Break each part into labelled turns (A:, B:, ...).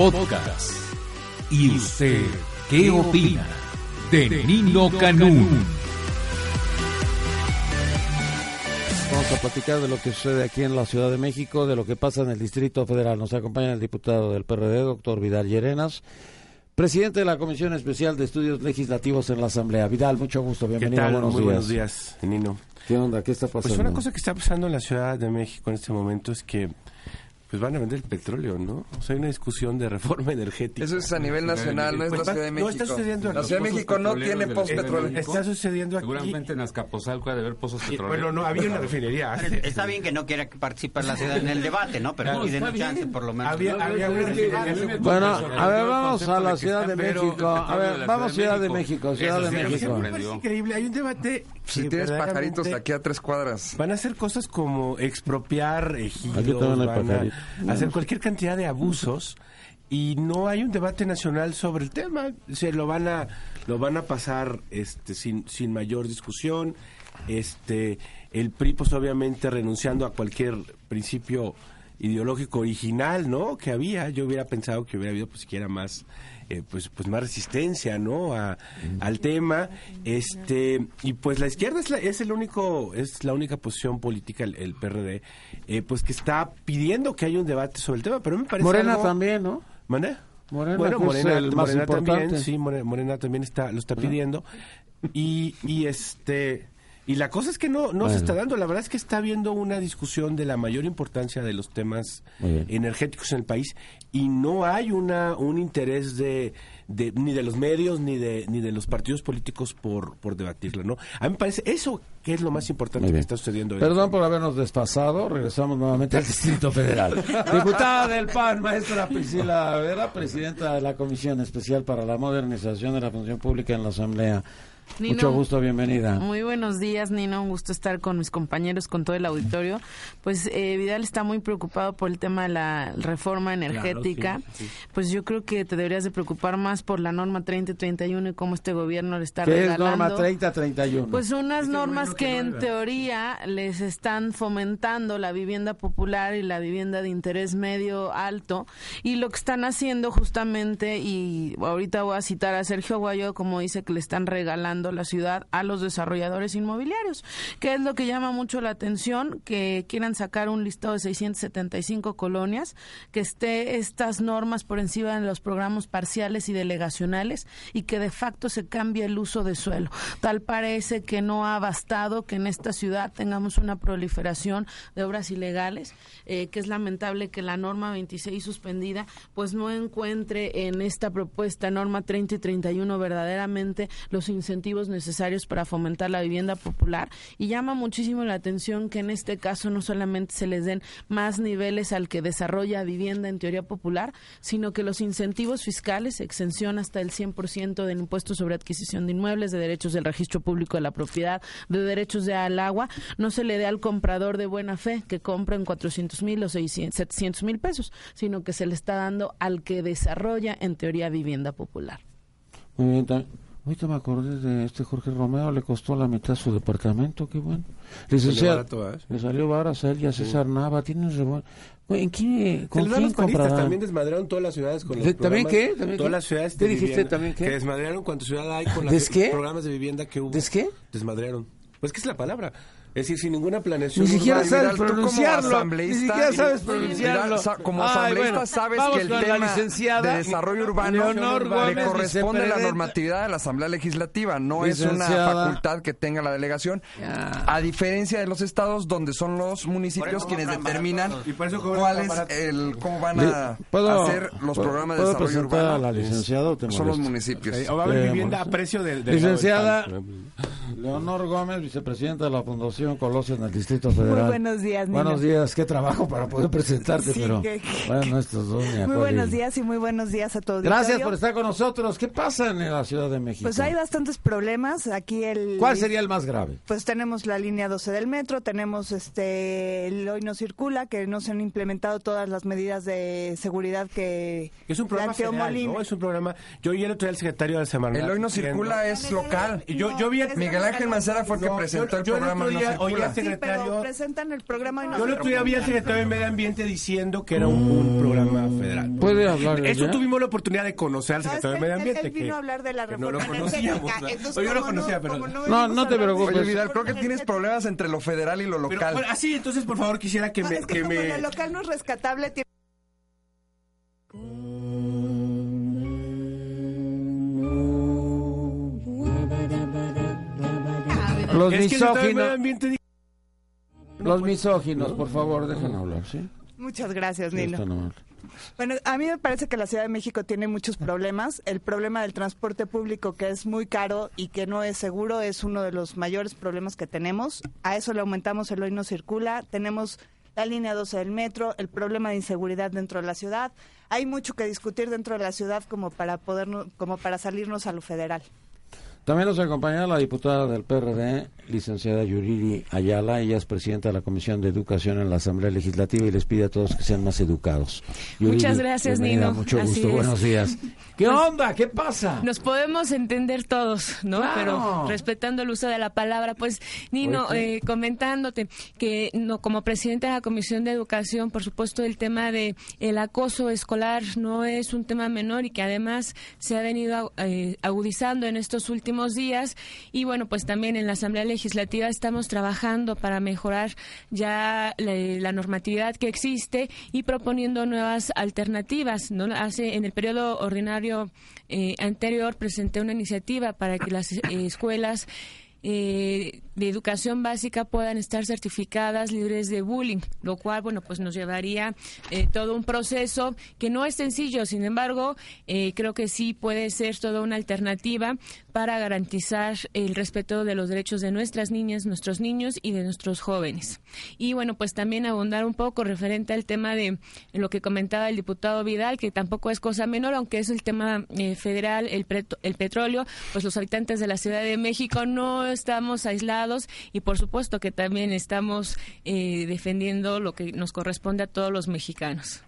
A: Podcast. ¿Y usted qué opina de Nino Canún?
B: Vamos a platicar de lo que sucede aquí en la Ciudad de México, de lo que pasa en el Distrito Federal. Nos acompaña el diputado del PRD, doctor Vidal Llerenas, presidente de la Comisión Especial de Estudios Legislativos en la Asamblea. Vidal, mucho gusto, bienvenido.
C: ¿Qué tal?
B: Buenos
C: Muy
B: días.
C: buenos días, Nino.
B: ¿Qué onda? ¿Qué está pasando?
C: Pues una cosa que está pasando en la Ciudad de México en este momento es que pues van a vender el petróleo, ¿no? O sea, hay una discusión de reforma energética.
D: Eso es a nivel nacional, no es
C: Pues
D: la Ciudad de
C: no,
D: México.
C: está sucediendo
D: La
C: aquí.
D: Ciudad de México no tiene
E: la de
D: petróleo.
C: Está sucediendo aquí.
E: Seguramente en Azcapotzalco ha de haber pozos
C: Y,
E: petroleros.
C: bueno, no había una refinería. antes.
F: Está bien que no quiera participar la ciudad en el debate, ¿no? Pero
C: Claro,
F: que den chance por lo menos.
C: Había, había una refinería.
B: Bueno, a ver, vamos a la Ciudad de México. A
E: petróleo
B: ver,
E: la
B: vamos
E: Ciudad
B: Ciudad
E: de México.
B: Ciudad de México.
C: Parece increíble. Hay un debate.
D: Si tienes pajaritos aquí a tres cuadras.
C: Van a hacer cosas como expropiar
B: Aquí
C: ejidos, van
B: pajaritos.
C: a hacer cualquier cantidad de abusos y no hay un debate nacional sobre el tema. Se lo van a lo van a pasar este sin sin mayor discusión. Este el PRI pues obviamente renunciando a cualquier principio ideológico original, ¿no? Que había, yo hubiera pensado que hubiera habido pues siquiera más eh, pues pues más resistencia, ¿no? A, al tema, este y pues la izquierda es la, es el único es la única posición política el, el PRD, eh, pues que está pidiendo que haya un debate sobre el tema, pero me parece
B: Morena
C: algo-
B: también, ¿no?
C: ¿Mande?
B: Morena,
C: bueno, Morena,
B: el más
C: Morena también, sí, Morena, Morena también está, lo está pidiendo. Y, y este y la cosa es que no, no
B: Bueno.
C: se está dando, la verdad es que está habiendo una discusión de la mayor importancia de los temas energéticos en el país y no hay una un interés de, de- ni de los medios ni de ni de los partidos políticos por por debatirlo, ¿no? A mí me parece eso que es lo más importante que está sucediendo. hoy.
B: Perdón por habernos desfasado. Regresamos nuevamente al Distrito Federal. Diputada del PAN, maestra Priscila Vera, presidenta de la Comisión Especial para la Modernización de la Función Pública en la Asamblea.
G: Nino,
B: Mucho gusto, bienvenida.
G: Muy buenos días, Nino. Un gusto estar con mis compañeros, con todo el auditorio. Pues eh, Vidal está muy preocupado por el tema de la reforma energética. Pues yo creo que te deberías de preocupar más por la norma 30 y 31 y cómo este gobierno le está
B: ¿Qué es
G: regalando.
B: norma 3031?
G: Pues unas normas que en teoría les están fomentando la vivienda popular y la vivienda de interés medio alto y lo que están haciendo justamente y ahorita voy a citar a Sergio Guayo como dice que le están regalando la ciudad a los desarrolladores inmobiliarios, que es lo que llama mucho la atención que quieran sacar un listado de 675 colonias, que esté estas normas por encima de los programas parciales y delegacionales y que de facto se cambie el uso de suelo. Tal parece que no ha bastado que en esta ciudad tengamos una proliferación de obras ilegales, eh, que es lamentable que la norma 26 suspendida pues no encuentre en esta propuesta norma 30 y 31 verdaderamente los incentivos necesarios para fomentar la vivienda popular y llama muchísimo la atención que en este caso no solamente se les den más niveles al que desarrolla vivienda en teoría popular, sino que los incentivos fiscales, exención hasta el 100% del impuesto sobre adquisición de inmuebles, de derechos del registro público de la propiedad, de derechos de al agua, no se le dé al comprador de buena fe que compra en 400 mil o 600, 700 mil pesos, sino que se le está dando al que desarrolla en teoría vivienda popular.
B: Muy bien, Ahorita me acordé de este Jorge Romero, le costó la mitad su departamento, qué bueno. Licenciado,
C: barato, ¿eh?
B: le salió barato a él y a César Nava, tiene re ¿En qué,
C: Se
B: ¿Con quién
C: los panistas, también desmadrearon todas las ciudades con los
B: ¿De- también
C: programas-
B: qué? ¿También
C: todas
B: qué?
C: las ciudades
B: ¿Qué
C: de
B: dijiste
C: vivienda,
B: también qué?
C: Que desmadrearon cuánta ciudad hay con las
B: ¿Des qué?
C: programas de vivienda que hubo.
B: ¿Des qué?
C: Desmadrearon. Pues que es la palabra. Es decir, sin ninguna planeación.
B: Ni siquiera
C: urbana.
B: sabes
D: Vidal,
B: pronunciarlo. Ni siquiera sabes pronunciarlo.
D: como
B: Ay,
D: asambleísta
B: bueno,
D: sabes que el tema
B: licenciada
D: de desarrollo urbano
B: Leonor
D: le
B: Gómez,
D: corresponde la normatividad de la Asamblea Legislativa, no es una
B: Licenciada.
D: facultad que tenga la delegación,
B: Ya.
D: a diferencia de los estados donde son los municipios quienes determinan cuál es el cómo van a
B: ¿puedo-
D: hacer los
B: puedo-
D: programas de
B: puedo
D: desarrollo urbano.
B: a la licenciada o te
D: son los municipios.
C: Eh, o va a haber
B: Eh,
C: vivienda a precio de, de
B: Licenciada Leonor Gómez, vicepresidenta de la Fundación Colosio en el Distrito Federal.
H: Muy buenos días, Nino.
B: Buenos días, qué trabajo para poder presentarte,
H: Sí,
B: pero
H: que-
B: bueno, estos dos
H: Muy
B: acuerdo.
H: buenos días y muy buenos días a todos.
B: Gracias por estar con nosotros. ¿Qué pasa en la Ciudad de México?
H: Pues hay bastantes problemas. Aquí el...
B: ¿Cuál sería el más grave?
H: Pues tenemos la línea 12 del metro, tenemos este el hoy no circula, que no se han implementado todas las medidas de seguridad que
C: Es un programa federal. ¿no? Es un programa... Yo vi el otro día al secretario de Semarnat
D: El hoy no circula es local.
C: Y Yo, yo vi...
H: No,
D: Miguel Ángel Mancera fue el que
C: No,
D: presentó
C: yo-
D: el
C: yo el
D: programa Hoy no
C: día al
H: Sí, pero
C: secretario...
H: presentan el programa hoy no
C: Yo el otro día vi al
H: circula.
C: secretario de Medio Ambiente diciendo que era un, un programa federal.
B: ¿Puede hablar
C: Eso
B: ya?
C: tuvimos la oportunidad de conocer al
H: No,
C: secretario de Medio Ambiente.
H: él vino
C: que-
H: a hablar de la
C: no lo
H: reforma
C: conocíamos. ¿no?
H: Entonces,
C: Yo lo conocía,
H: no-
C: pero...
B: No, no te preocupes.
D: Oye, Vidal, creo que tienes problemas entre lo federal y lo local.
C: así, entonces, por favor, quisiera que
H: No,
C: me...
H: lo local no es rescatable, tiene
B: Los
C: Es
B: misóginos,
C: Ambiente
B: los misóginos, por favor, dejen hablar, ¿sí?
H: Muchas gracias, Nino. Bueno, a mí me parece que la Ciudad de México tiene muchos problemas. El problema del transporte público, que es muy caro y que no es seguro, es uno de los mayores problemas que tenemos. A eso le aumentamos el hoy no circula. Tenemos la línea 12 del metro, el problema de inseguridad dentro de la ciudad. Hay mucho que discutir dentro de la ciudad como para podernos, como para salirnos a lo federal.
B: También nos acompaña la diputada del PRD, licenciada Yuriri Ayala. Ella es presidenta de la Comisión de Educación en la Asamblea Legislativa y les pide a todos que sean más educados.
I: Muchas gracias, Nino.
B: Mucho
I: Así
B: gusto,
I: es.
B: buenos días. ¿Qué
I: Pues-
B: onda? ¿Qué pasa?
I: Nos podemos entender todos, ¿no?
B: Claro.
I: Pero respetando el uso de la palabra, pues Nino, eh, comentándote que no como presidente de la Comisión de Educación, por supuesto, el tema de el acoso escolar no es un tema menor y que además se ha venido eh, agudizando en estos últimos días y bueno, pues también en la Asamblea Legislativa estamos trabajando para mejorar ya la, la normatividad que existe y proponiendo nuevas alternativas, ¿no? Hace en el periodo ordinario eh, anterior presenté una iniciativa para que las eh, escuelas eh, de educación básica puedan estar certificadas libres de bullying, lo cual, bueno, pues nos llevaría eh, todo un proceso que no es sencillo, sin embargo, eh, creo que sí puede ser toda una alternativa para garantizar el respeto de los derechos de nuestras niñas, nuestros niños y de nuestros jóvenes. Y bueno, pues también abundar un poco referente al tema de lo que comentaba el diputado Vidal, que tampoco es cosa menor, aunque es el tema eh, federal, el, el petróleo, pues los habitantes de la Ciudad de México no estamos aislados y por supuesto que también estamos eh, defendiendo lo que nos corresponde a todos los mexicanos.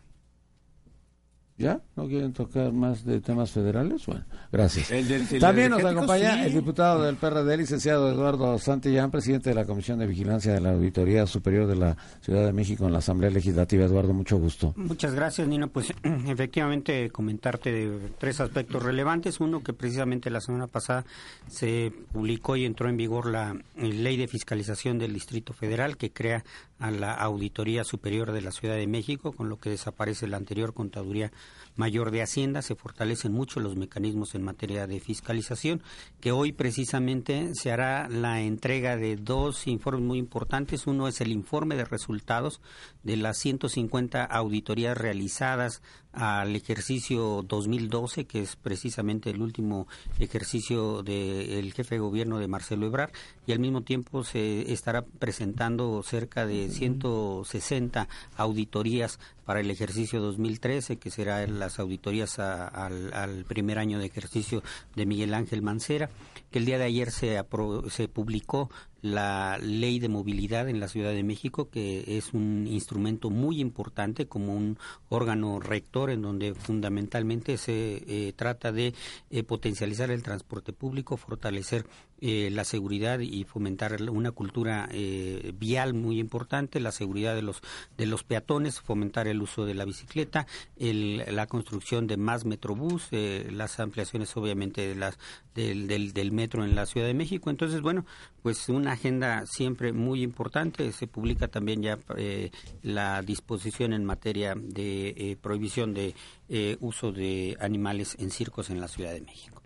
B: ¿Ya? ¿No quieren tocar más de temas federales? Bueno, gracias.
C: El del- el
B: También nos acompaña
C: sí.
B: el diputado del PRD, licenciado Eduardo Santillán, presidente de la Comisión de Vigilancia de la Auditoría Superior de la Ciudad de México en la Asamblea Legislativa. Eduardo, mucho gusto.
F: Muchas gracias, Nino. Pues efectivamente comentarte de tres aspectos relevantes. Uno, que precisamente la semana pasada se publicó y entró en vigor la eh, ley de fiscalización del Distrito Federal que crea a la Auditoría Superior de la Ciudad de México, con lo que desaparece la anterior Contaduría Mayor de Hacienda. Se fortalecen mucho los mecanismos en materia de fiscalización, que hoy precisamente se hará la entrega de dos informes muy importantes. Uno es el informe de resultados de las 150 auditorías realizadas al ejercicio 2012, que es precisamente el último ejercicio del jefe de gobierno de Marcelo Ebrard, y al mismo tiempo se estará presentando cerca de 160 auditorías para el ejercicio 2013, que será las auditorías a- al, primer año de ejercicio de Miguel Ángel Mancera, que el día de ayer se, apro- se publicó la ley de movilidad en la Ciudad de México, que es un instrumento muy importante como un órgano rector en donde fundamentalmente se eh, trata de eh, potencializar el transporte público, fortalecer eh, la seguridad y fomentar una cultura eh, vial muy importante, la seguridad de los de los peatones, fomentar el uso de la bicicleta, el- la construcción de más metrobús, las ampliaciones obviamente de las del, del, del metro en la Ciudad de México. Entonces, bueno, pues una agenda siempre muy importante. Se publica también ya eh, la disposición en materia de eh, prohibición de eh, uso de animales en circos en la Ciudad de México.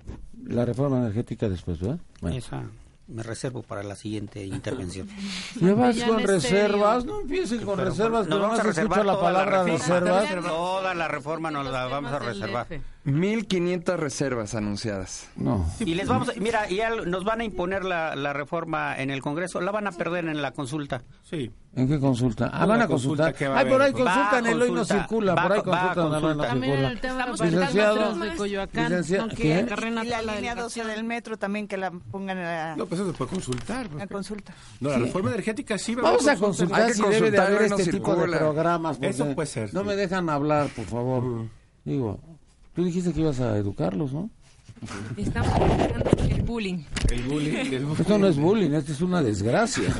B: La reforma energética después, ¿verdad? Bueno.
F: Esa- me reservo para la siguiente intervención.
B: ¿Ya vas
G: Ya
B: con reservas? No empieces con
F: Pero,
B: reservas, pero no
F: vamos a
B: se
F: reservar
B: escucha la
F: toda
B: palabra
F: reforma.
B: reservas.
F: Toda la reforma nos la vamos a reservar.
D: 1500 reservas anunciadas.
B: No.
F: Y les vamos, a- mira, ya nos van a imponer la, la reforma en el Congreso, la van a perder en la consulta.
C: Sí.
B: ¿En qué consulta? Ah, van a
C: consulta
B: consultar.
C: va a
B: Ay, por ahí
C: haber.
B: consulta
F: Va
B: en
F: a
B: el hoy no circula.
F: va
B: Por ahí
F: a- va a
B: consulta en el hoy no
G: en
B: circula.
G: el tema de los
B: Licenciado.
G: de Coyoacán,
B: Licencia-
G: no
B: ¿qué?
H: Y la línea 12
G: delegación.
H: del metro también que la pongan a la,
C: No, pues eso se puede consultar.
H: a
C: pues.
H: consulta.
C: No, la reforma energética sí va a
B: Vamos a
C: consulta.
B: consultar
D: Hay que
B: si debe de
D: consultar,
B: haber este tipo de programas.
C: Eso puede ser,
B: No
C: sí.
B: me dejan hablar, por favor. Digo, tú dijiste que ibas a educarlos, ¿no?
I: Estamos bullying.
C: El bullying, el bullying.
B: Esto no es bullying, esto es una desgracia.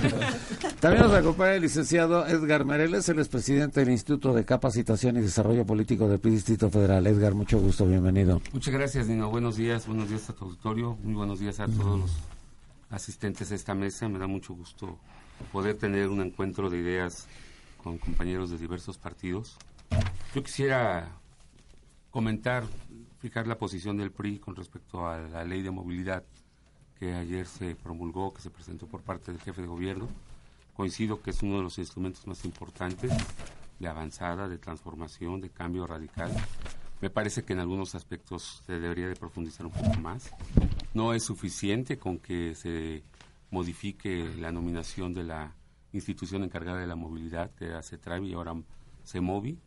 B: También nos acompaña el licenciado Edgar Mereles, él es presidente del Instituto de Capacitación y Desarrollo Político del PRI Distrito Federal. Edgar, mucho gusto, bienvenido.
E: Muchas gracias, Nino. Buenos días, buenos días a tu auditorio, muy buenos días a todos los asistentes a esta mesa. Me da mucho gusto poder tener un encuentro de ideas con compañeros de diversos partidos. Yo quisiera comentar, fijar la posición del PRI con respecto a la ley de movilidad que ayer se promulgó, que se presentó por parte del jefe de gobierno. Coincido que es uno de los instrumentos más importantes de avanzada, de transformación, de cambio radical. Me parece que en algunos aspectos se debería de profundizar un poco más. No es suficiente con que se modifique la nominación de la institución encargada de la movilidad, que era CETRAVI y ahora CEMOVI.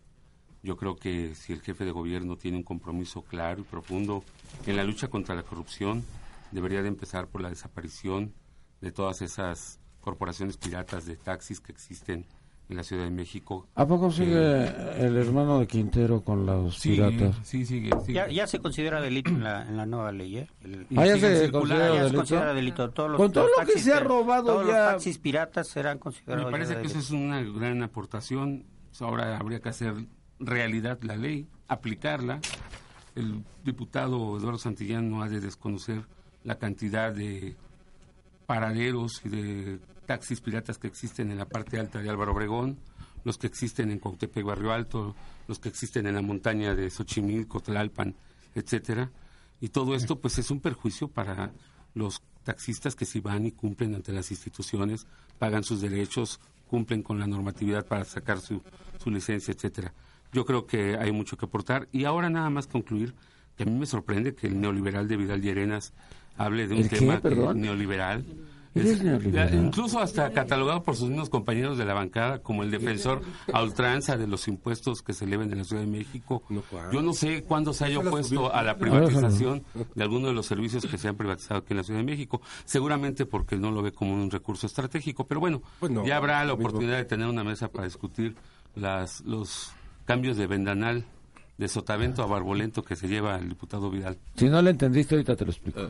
E: Yo creo que si el jefe de gobierno tiene un compromiso claro y profundo en la lucha contra la corrupción, debería de empezar por la desaparición de todas esas corporaciones piratas de taxis que existen en la Ciudad de México.
B: ¿A poco sigue
E: Eh,
B: el hermano de Quintero con los
E: sigue,
B: piratas?
E: sí, sigue, sigue.
F: Ya, ya se considera delito en la, en la nueva ley, ¿eh? El-
B: Ah, ya se
E: circulando.
B: considera
F: ya se
B: delito.
F: considera delito. Todos los,
B: Con todo
F: los
B: lo que
F: taxis
B: se ha robado
F: todos
B: ya-
F: los taxis piratas serán considerados
E: Me parece que eso
F: delitos.
E: es una gran aportación. Ahora habría que hacer realidad la ley, aplicarla. El diputado Eduardo Santillán no ha de desconocer la cantidad de paraderos y de taxis piratas que existen en la parte alta de Álvaro Obregón, los que existen en Cuautepec Barrio Alto, los que existen en la montaña de Xochimilco, Tlalpan, etcétera. Y todo esto pues es un perjuicio para los taxistas que si van y cumplen ante las instituciones, pagan sus derechos, cumplen con la normatividad para sacar su, su licencia, etcétera. Yo creo que hay mucho que aportar y ahora nada más concluir que a mí me sorprende que el neoliberal de Vidal Llerenas hable de un
B: ¿El qué,
E: tema que-
B: perdón?
E: neoliberal.
B: ¿Él es neoliberal?
E: Incluso hasta catalogado por sus mismos compañeros de la bancada como el defensor a ultranza de los impuestos que se eleven en la Ciudad de México. Yo no sé cuándo se haya opuesto a la privatización de alguno de los servicios que se han privatizado aquí en la Ciudad de México. Seguramente porque no lo ve como un recurso estratégico, pero bueno,
C: Pues no,
E: ya habrá la oportunidad de tener una mesa para discutir las, los cambios de vendanal de Sotavento a Barbolento que se lleva el diputado Vidal.
B: Si no le entendiste, ahorita te lo explico.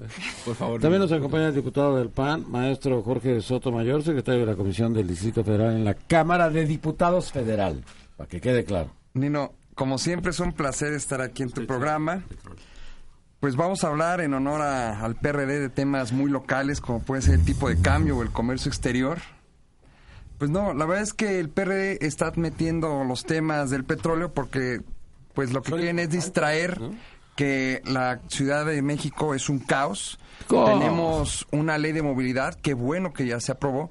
C: Por favor.
B: También nos acompaña el diputado del PAN, maestro Jorge Soto Mayor, secretario de la Comisión del Distrito Federal en la Cámara de Diputados Federal, para que quede claro.
D: Nino, como siempre es un placer estar aquí en tu programa. Pues vamos a hablar en honor a- al PRD de temas muy locales, como puede ser el tipo de cambio o el comercio exterior. Pues no, la verdad es que el PRD está metiendo los temas del petróleo porque pues lo que quieren es distraer que la Ciudad de México es un caos. Tenemos una ley de movilidad, que bueno que ya se aprobó,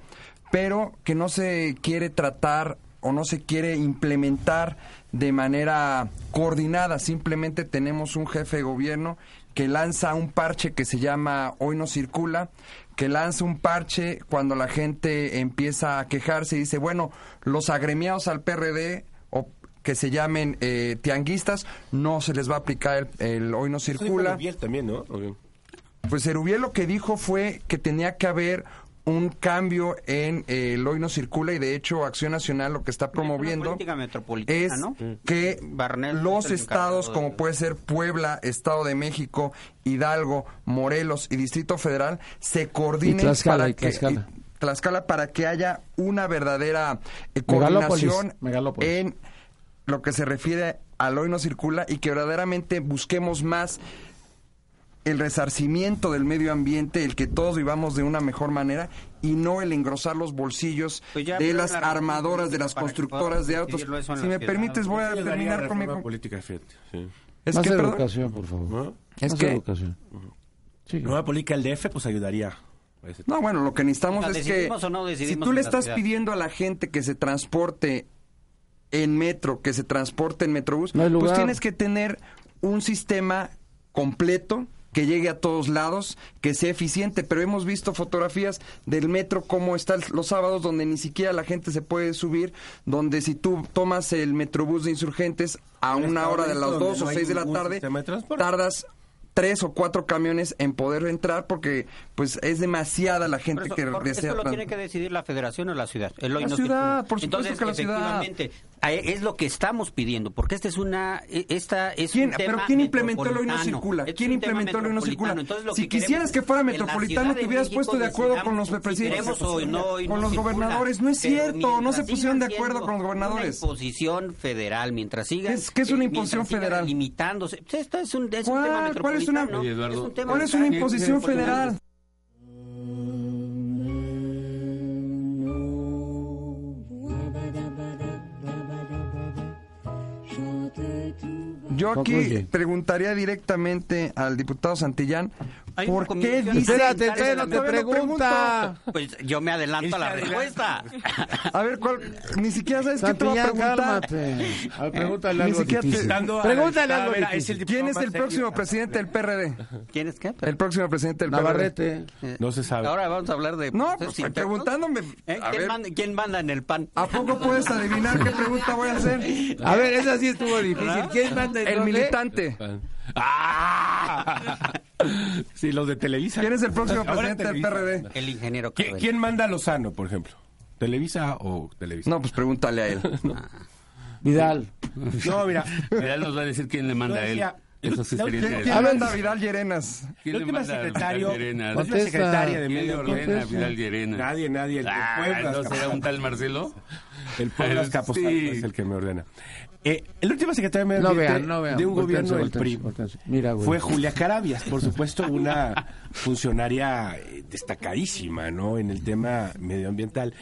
D: pero que no se quiere tratar o no se quiere implementar de manera coordinada. Simplemente tenemos un jefe de gobierno que lanza un parche que se llama Hoy no circula, que lanza un parche cuando la gente empieza a quejarse y dice, bueno, los agremiados al PRD o que se llamen eh, tianguistas, no se les va a aplicar el, el Hoy no circula.
C: También, ¿no?
D: Pues Erubiel lo que dijo fue que tenía que haber un cambio en eh, el hoy no circula y de hecho Acción Nacional lo que está promoviendo es
F: ¿no?
D: que
F: Barnett
D: los
F: es
D: estados como
F: de-
D: puede ser Puebla, Estado de México, Hidalgo, Morelos y Distrito Federal se coordinen
B: Y Tlaxcala,
D: para
B: y
D: que
B: Tlaxcala.
D: y Tlaxcala para que haya una verdadera eh,
B: Megalópolis,
D: coordinación
B: megalópolis.
D: en lo que se refiere al hoy no circula y que verdaderamente busquemos más el resarcimiento del medio ambiente, el que todos vivamos de una mejor manera y no el engrosar los bolsillos
F: Pues ya
D: de las armadoras, de las constructoras de autos. Si me permites, voy a terminar con mi...
C: política, fíjate. Sí.
D: Es
B: Más
D: que, perdón,
B: educación, por favor.
C: ¿No?
D: Es
B: Más
D: que-
B: educación. Sí.
C: Nueva política el DF, pues ayudaría. ese
D: No, bueno, lo que necesitamos
F: O sea,
D: es que
F: ¿decidimos o no
D: si tú le estás
F: ciudad?
D: pidiendo a la gente que se transporte en metro, que se transporte en metrobús,
B: No
D: pues tienes que tener un sistema completo que llegue a todos lados, que sea eficiente, pero hemos visto fotografías del metro como está los sábados donde ni siquiera la gente se puede subir, donde si tú tomas el metrobús de insurgentes a
C: Un
D: una hora de las dos
C: no
D: o seis de la tarde,
C: de
D: tardas tres o cuatro camiones en poder entrar porque pues es demasiada la gente
F: eso,
D: que desea
F: esto lo tiene que decidir la federación o la ciudad.
D: La
F: no
D: ciudad, por supuesto
F: Entonces,
D: que la ciudad.
F: Efectivamente, eh, es lo que estamos pidiendo, porque esta es una, eh, esta es
D: ¿Quién-
F: un tema
D: pero quién implementó el hoy no circula?
F: Este
D: ¿Quién implementó el hoy no circula?
F: Entonces, lo
D: Si
F: que
D: quisieras que fuera metropolitano, te
F: de
D: hubieras puesto de acuerdo con los presidentes. Con los gobernadores. No es cierto, no se pusieron de acuerdo con los gobernadores.
F: Una imposición federal, mientras sigan...
D: ¿Qué es- qué es una
F: eh,
D: imposición federal?
F: Limitándose. Pues Esto es un, es un
D: ¿Cuál?
F: tema
D: ¿Cuál es una-
F: metropolitano.
E: Oye, Eduardo,
F: es un tema
D: ¿Cuál es una
F: local.
D: imposición federal? Yo aquí
B: Concluye.
D: preguntaría directamente al diputado Santillán,
F: Hay
D: ¿por qué dice...
B: Espérate, espérate, no te pregunta.
F: Pues yo me adelanto a la respuesta.
D: A ver, ¿cuál? Ni siquiera sabes qué te va a preguntar.
B: cálmate. A ver, pregúntale
D: Ni
B: algo
D: siquiera te-
B: Pregúntale algo
C: el
D: ¿Quién es el
C: serio.
D: próximo presidente del PRD?
F: ¿Quién es qué?
D: El próximo presidente del PRD.
B: Navarrete.
C: No se sabe.
F: Ahora vamos a hablar de...
D: No, pues,
F: internos.
D: preguntándome.
F: ¿Eh?
D: A
F: ¿Quién,
D: ver,
F: manda, quién manda en el PAN?
D: ¿a poco puedes adivinar qué pregunta voy a hacer?
B: A ver, esa sí estuvo difícil. ¿Quién manda en
D: El
B: dónde?
D: militante.
C: ¡Ah! Sí, los de Televisa.
D: ¿Quién es el próximo
C: Ahora
D: presidente del. PRD?
F: El ingeniero
C: ¿Qui-
F: Cabello.
C: ¿Quién manda a Lozano, por ejemplo? ¿Televisa o Televisa?
D: No, pues pregúntale a él.
B: Vidal.
C: No, mira.
E: Vidal nos va a decir quién le manda a él. Eso sí
C: la
E: sería
D: ¿Quién
B: ver.
D: manda a Vidal Llerenas?
E: ¿Quién
C: La
E: le
C: última
E: manda
C: secretario,
E: Vidal Llerenas?
C: la última
B: Contesta.
C: secretaria de
E: ¿Quién
C: Medio
E: ordena. Vidal Llerenas?
C: Nadie, nadie. El
E: Ah,
C: Puebla.
E: ¿no será un tal Marcelo?
C: El Puebla
E: Sí.
C: Capozalco es el que me ordena. Eh, el último secretario de Medio
B: No
C: Ambiente
B: vean, no vean.
C: de un gobierno del PRI
B: voltéense. Mira, güey.
C: fue Julia Carabias, por supuesto, una funcionaria eh, destacadísima, ¿no? En el tema medioambiental.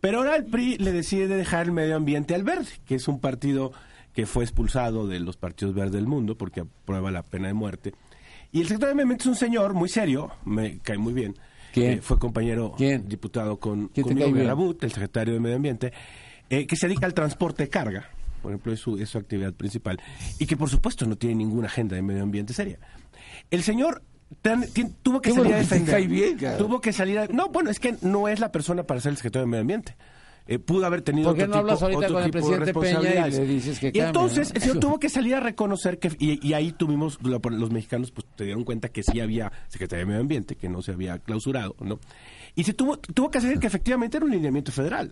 C: Pero ahora el PRI le decide dejar el medio ambiente al verde, que es un partido que fue expulsado de los partidos verdes del mundo porque aprueba la pena de muerte. Y el secretario de Medio Ambiente es un señor muy serio, me cae muy bien.
B: ¿Quién?
C: Eh, fue compañero
B: ¿Quién?
C: diputado con
B: ¿Quién te
C: conmigo? Garabut, el secretario de Medio Ambiente, eh, que se dedica al transporte de carga. Por ejemplo, es su, es su actividad principal. Y que, por supuesto, no tiene ninguna agenda de medio ambiente seria. El señor tan- tuvo que salir a defender.
B: bien,
C: tuvo que salir a- No, bueno, es que no es la persona para ser el secretario de Medio Ambiente. Eh, pudo haber tenido
B: ¿Por qué
C: otro
B: no hablas
C: tipo-
B: ahorita con el presidente Peña y
C: responsabilidades.
B: le dices que
C: Y entonces el señor tuvo que salir a reconocer que y, y ahí tuvimos lo- los mexicanos pues te dieron cuenta que sí había secretaría de medio ambiente que no se había clausurado no y se tuvo tuvo que hacer que efectivamente era un lineamiento federal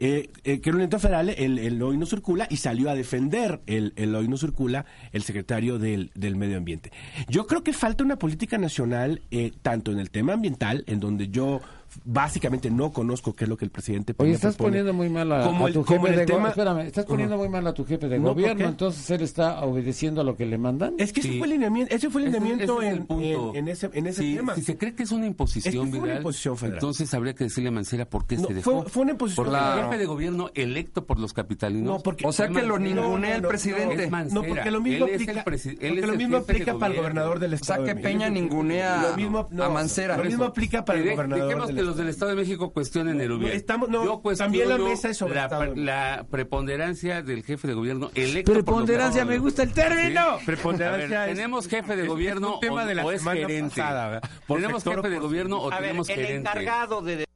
C: eh, eh, que era un lineamiento federal el, el hoy no circula y salió a defender el, el hoy no circula el secretario del, del medio ambiente. Yo creo que falta una política nacional eh, tanto en el tema ambiental en donde yo básicamente no conozco qué es lo que el presidente
B: Oye, estás
C: propone.
B: poniendo muy mal a,
C: Como
B: a
C: el-
B: tu
C: como
B: jefe
C: el
B: de
C: tema-.
B: Espérame, estás poniendo muy mal a tu jefe de
C: No, ¿por
B: gobierno, entonces él está obedeciendo a lo que le mandan.
C: Es que ese fue el lineamiento, ese fue el
E: Ese-
C: lineamiento
E: ese el
C: en,
E: punto.
C: en- en ese, en ese
E: Sí,
C: tema.
E: Si se cree que es una imposición,
C: Es que fue una
E: Vidal,
C: imposición federal.
E: entonces habría que decirle a Mancera por qué
C: No,
E: se dejó.
C: fue- fue una imposición
E: Por el
D: federal.
E: jefe de gobierno electo por los capitalinos.
C: No, porque-
D: O sea que lo ningunea el presidente.
C: No, porque lo mismo
E: el
C: aplica, lo
E: el
C: mismo aplica para el gobernador del
D: O
C: Estado.
D: sea que Peña ningunea a Mancera.
C: Lo mismo aplica para el gobernador del
E: los del Estado de México cuestionen el gobierno.
C: estamos- no,
E: Yo cuestiono
C: también la mesa es sobre
E: la,
C: Estado.
E: la preponderancia del jefe de gobierno electo
B: Preponderancia, me gusta el término.
E: ¿Sí?
C: Preponderancia
E: A ver,
C: es-
E: ¿Tenemos jefe de
C: es- es
E: gobierno
C: un tema
E: o,
C: de la
E: o es gerente? ¿Tenemos jefe de gobierno o
F: A ver,
E: tenemos
F: el
E: gerente?
F: encargado de...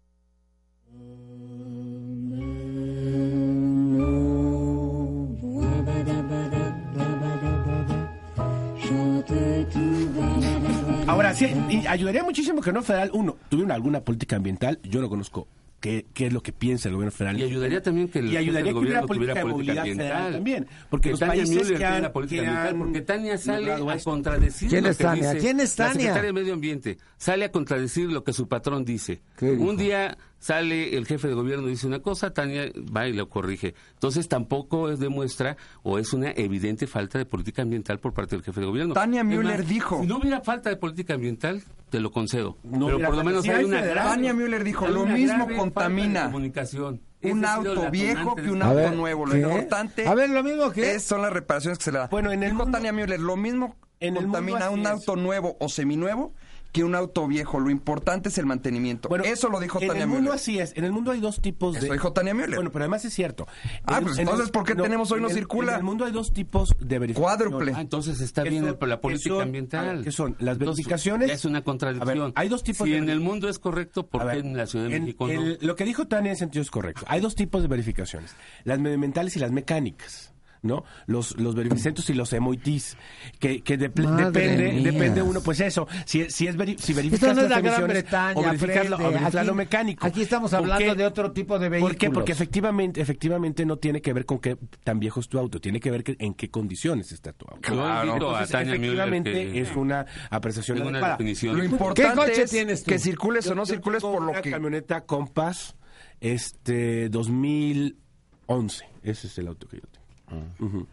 C: Ahora, sí, y ayudaría muchísimo que no federal, uno, tuviera alguna política ambiental, yo no conozco qué, qué es lo que piensa el gobierno federal.
E: Y ayudaría también que el
C: y ayudaría que hubiera
E: gobierno
C: política de
E: tuviera
C: movilidad
E: política
C: federal
E: ambiental.
C: también. Porque los
E: Tania
C: países
E: Müller
C: que
E: tiene
C: han,
E: la política
C: que
E: ambiental, porque Tania sale a contradecir
B: ¿Quién
E: lo
B: es
E: que
B: Tania?
E: dice
B: ¿Quién es
E: La
B: Tania?
E: secretaria de Medio Ambiente sale a contradecir lo que su patrón dice. Un día sale el jefe de gobierno y dice una cosa, Tania va y lo corrige. Entonces tampoco es demuestra o es una evidente falta de política ambiental por parte del jefe de gobierno.
D: Tania Müller
E: más,
D: dijo.
E: Si no hubiera falta de política ambiental, te lo concedo.
C: No
E: Pero
C: hubiera
E: por lo menos hay
C: hay
E: una grave-
D: Tania Müller dijo, lo mismo contamina
E: comunicación.
D: un auto viejo que un auto
B: ver,
D: nuevo. Lo
B: ¿qué?
D: importante
B: A ver, lo mismo que...
D: es- son las reparaciones que se le da.
C: Bueno, en el
D: Dijo
C: mundo-
D: Tania Müller, lo mismo
C: En el mundo
D: contamina un
C: es.
D: auto nuevo o seminuevo que un auto viejo. Lo importante es el mantenimiento. Eso lo dijo
C: en
D: Tania
C: el mundo
D: Müller.
C: así es. En el mundo hay dos tipos de...
D: Eso dijo Tania Müller.
C: Bueno, pero además es cierto.
D: Ah,
C: En-
D: pues
C: en
D: entonces,
C: el-
D: ¿por qué tenemos hoy no
C: en el-
D: circula?
C: En el mundo hay dos tipos de verificaciones.
D: Cuádruple.
E: Ah, entonces está
C: Que
E: bien la política
C: son-
E: ambiental.
C: ¿qué son? Las
E: Entonces,
C: verificaciones-
E: Es una contradicción.
C: A ver, hay dos tipos
E: si
C: de-
E: en el mundo es correcto, ¿por qué
C: ver,
E: en la Ciudad de
C: en-
E: México no?
C: el- lo que dijo Tania en ese sentido es correcto. Hay dos tipos de verificaciones, las medioambientales y las mecánicas. ¿No? Los, los verificentos y los MOITs, que, que de- depende,
B: mía.
C: depende uno, pues eso, si, si es veri- si verificas
B: Esto no es
C: las
B: la Gran Bretaña,
C: o verificas lo, o
B: Fred,
C: verificas
B: aquí-
C: lo mecánico.
B: aquí estamos
C: ¿Por
B: hablando
C: qué?
B: de otro tipo de
C: ¿Por qué?
B: vehículos.
C: Porque efectivamente, efectivamente no tiene que ver con qué tan viejo es tu auto, tiene que ver que- en qué condiciones está tu auto.
E: Claro.
C: Entonces, efectivamente
E: que-
C: es una apreciación
E: una
C: adecuada.
E: definición.
D: Lo
B: ¿Qué
D: importante
B: coche
D: es
B: tienes tú?
D: que circules o no circules por lo
C: una
D: que...
C: camioneta Compass este 2011 ese es el auto que yo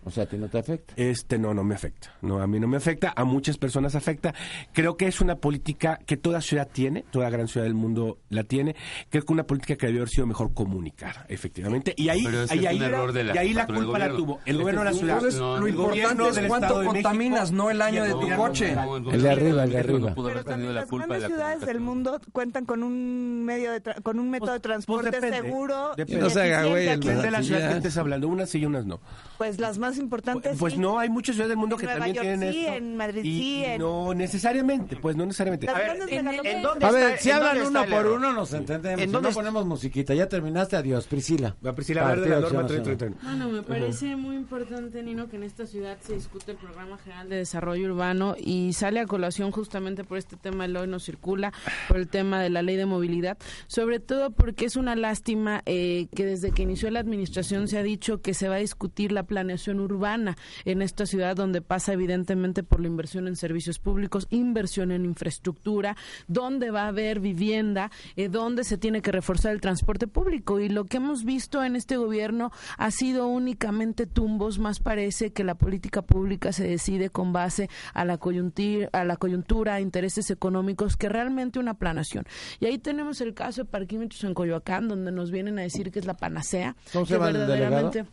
B: O sea, ¿a ti no te afecta?
C: Este no, no me afecta. No, a mí no me afecta, a muchas personas afecta. Creo que es una política que toda ciudad tiene, toda gran ciudad del mundo la tiene. Creo que una política que debió haber sido mejor comunicada, efectivamente. Y ahí,
E: Pero
C: ahí,
E: es
C: ahí,
E: un error de la
C: y ahí la culpa la tuvo el
E: Este
C: gobierno de la ciudad.
D: Entonces, lo importante es cuánto
C: de
D: contaminas, no el año de tu coche.
E: No,
B: El de arriba, el de
E: no
B: arriba.
E: pudo haber
H: Pero también
E: tenido la
H: las
E: culpa de
H: grandes
E: la
H: ciudades del mundo cuentan con un medio de tra- con un método de
C: Pues-
H: transporte
C: pues depende,
H: seguro.
B: no se haga, güey.
C: Depende de la ciudad que estés hablando, unas sí y unas no.
H: Pues las más importantes
C: Pues
H: sí.
C: no, hay muchas ciudades del mundo
H: En
C: que
H: Nueva
C: también
H: York
C: tienen
H: sí,
C: esto.
H: en Madrid
C: y
H: sí, en-
C: No necesariamente, pues no necesariamente. A ver,
I: ¿en- en dónde
B: A ver,
I: está-
B: si
I: en
B: hablan
I: dónde
B: uno
I: el
B: por uno nos entendemos.
I: ¿En
B: Si
I: dónde
B: no
I: es-
B: ponemos musiquita. Ya terminaste, adiós, Priscila.
C: Va, Priscila, hablar de la norma
B: Acción
C: 333.
B: Nacional.
G: Bueno, me parece muy importante, Nino, que en esta ciudad se discute el Programa General de Desarrollo Urbano y sale a colación justamente por este tema del hoy no circula, por el tema de la ley de movilidad, sobre todo porque es una lástima eh, que desde que inició la administración se ha dicho que se va a discutir la planeación urbana en esta ciudad donde pasa evidentemente por la inversión en servicios públicos, inversión en infraestructura, donde va a haber vivienda, eh, donde se tiene que reforzar el transporte público. Y lo que hemos visto en este gobierno ha sido únicamente tumbos, más parece que la política pública se decide con base a la coyuntura, a la coyuntura, a intereses económicos, que realmente una planación. Y ahí tenemos el caso de parquímetros en Coyoacán, donde nos vienen a decir que es la panacea.
B: ¿Cómo se el
G: verdaderamente-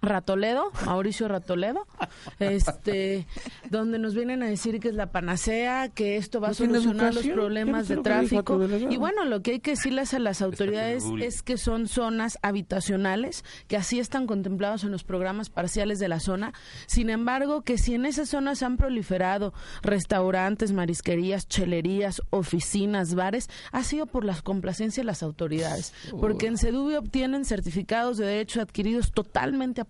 G: Ratoledo, Mauricio Ratoledo, este, donde nos vienen a decir que es la panacea, que esto va a
B: ¿No tiene
G: solucionar los problemas de tráfico. Y bueno, lo que hay que decirles a las autoridades es que son zonas habitacionales, que así están contemplados en los programas parciales de la zona. Sin embargo, que si en esas zonas han proliferado restaurantes, marisquerías, chelerías, oficinas, bares, ha sido por las complacencias de las autoridades. Porque en Sedubi obtienen certificados de derechos adquiridos totalmente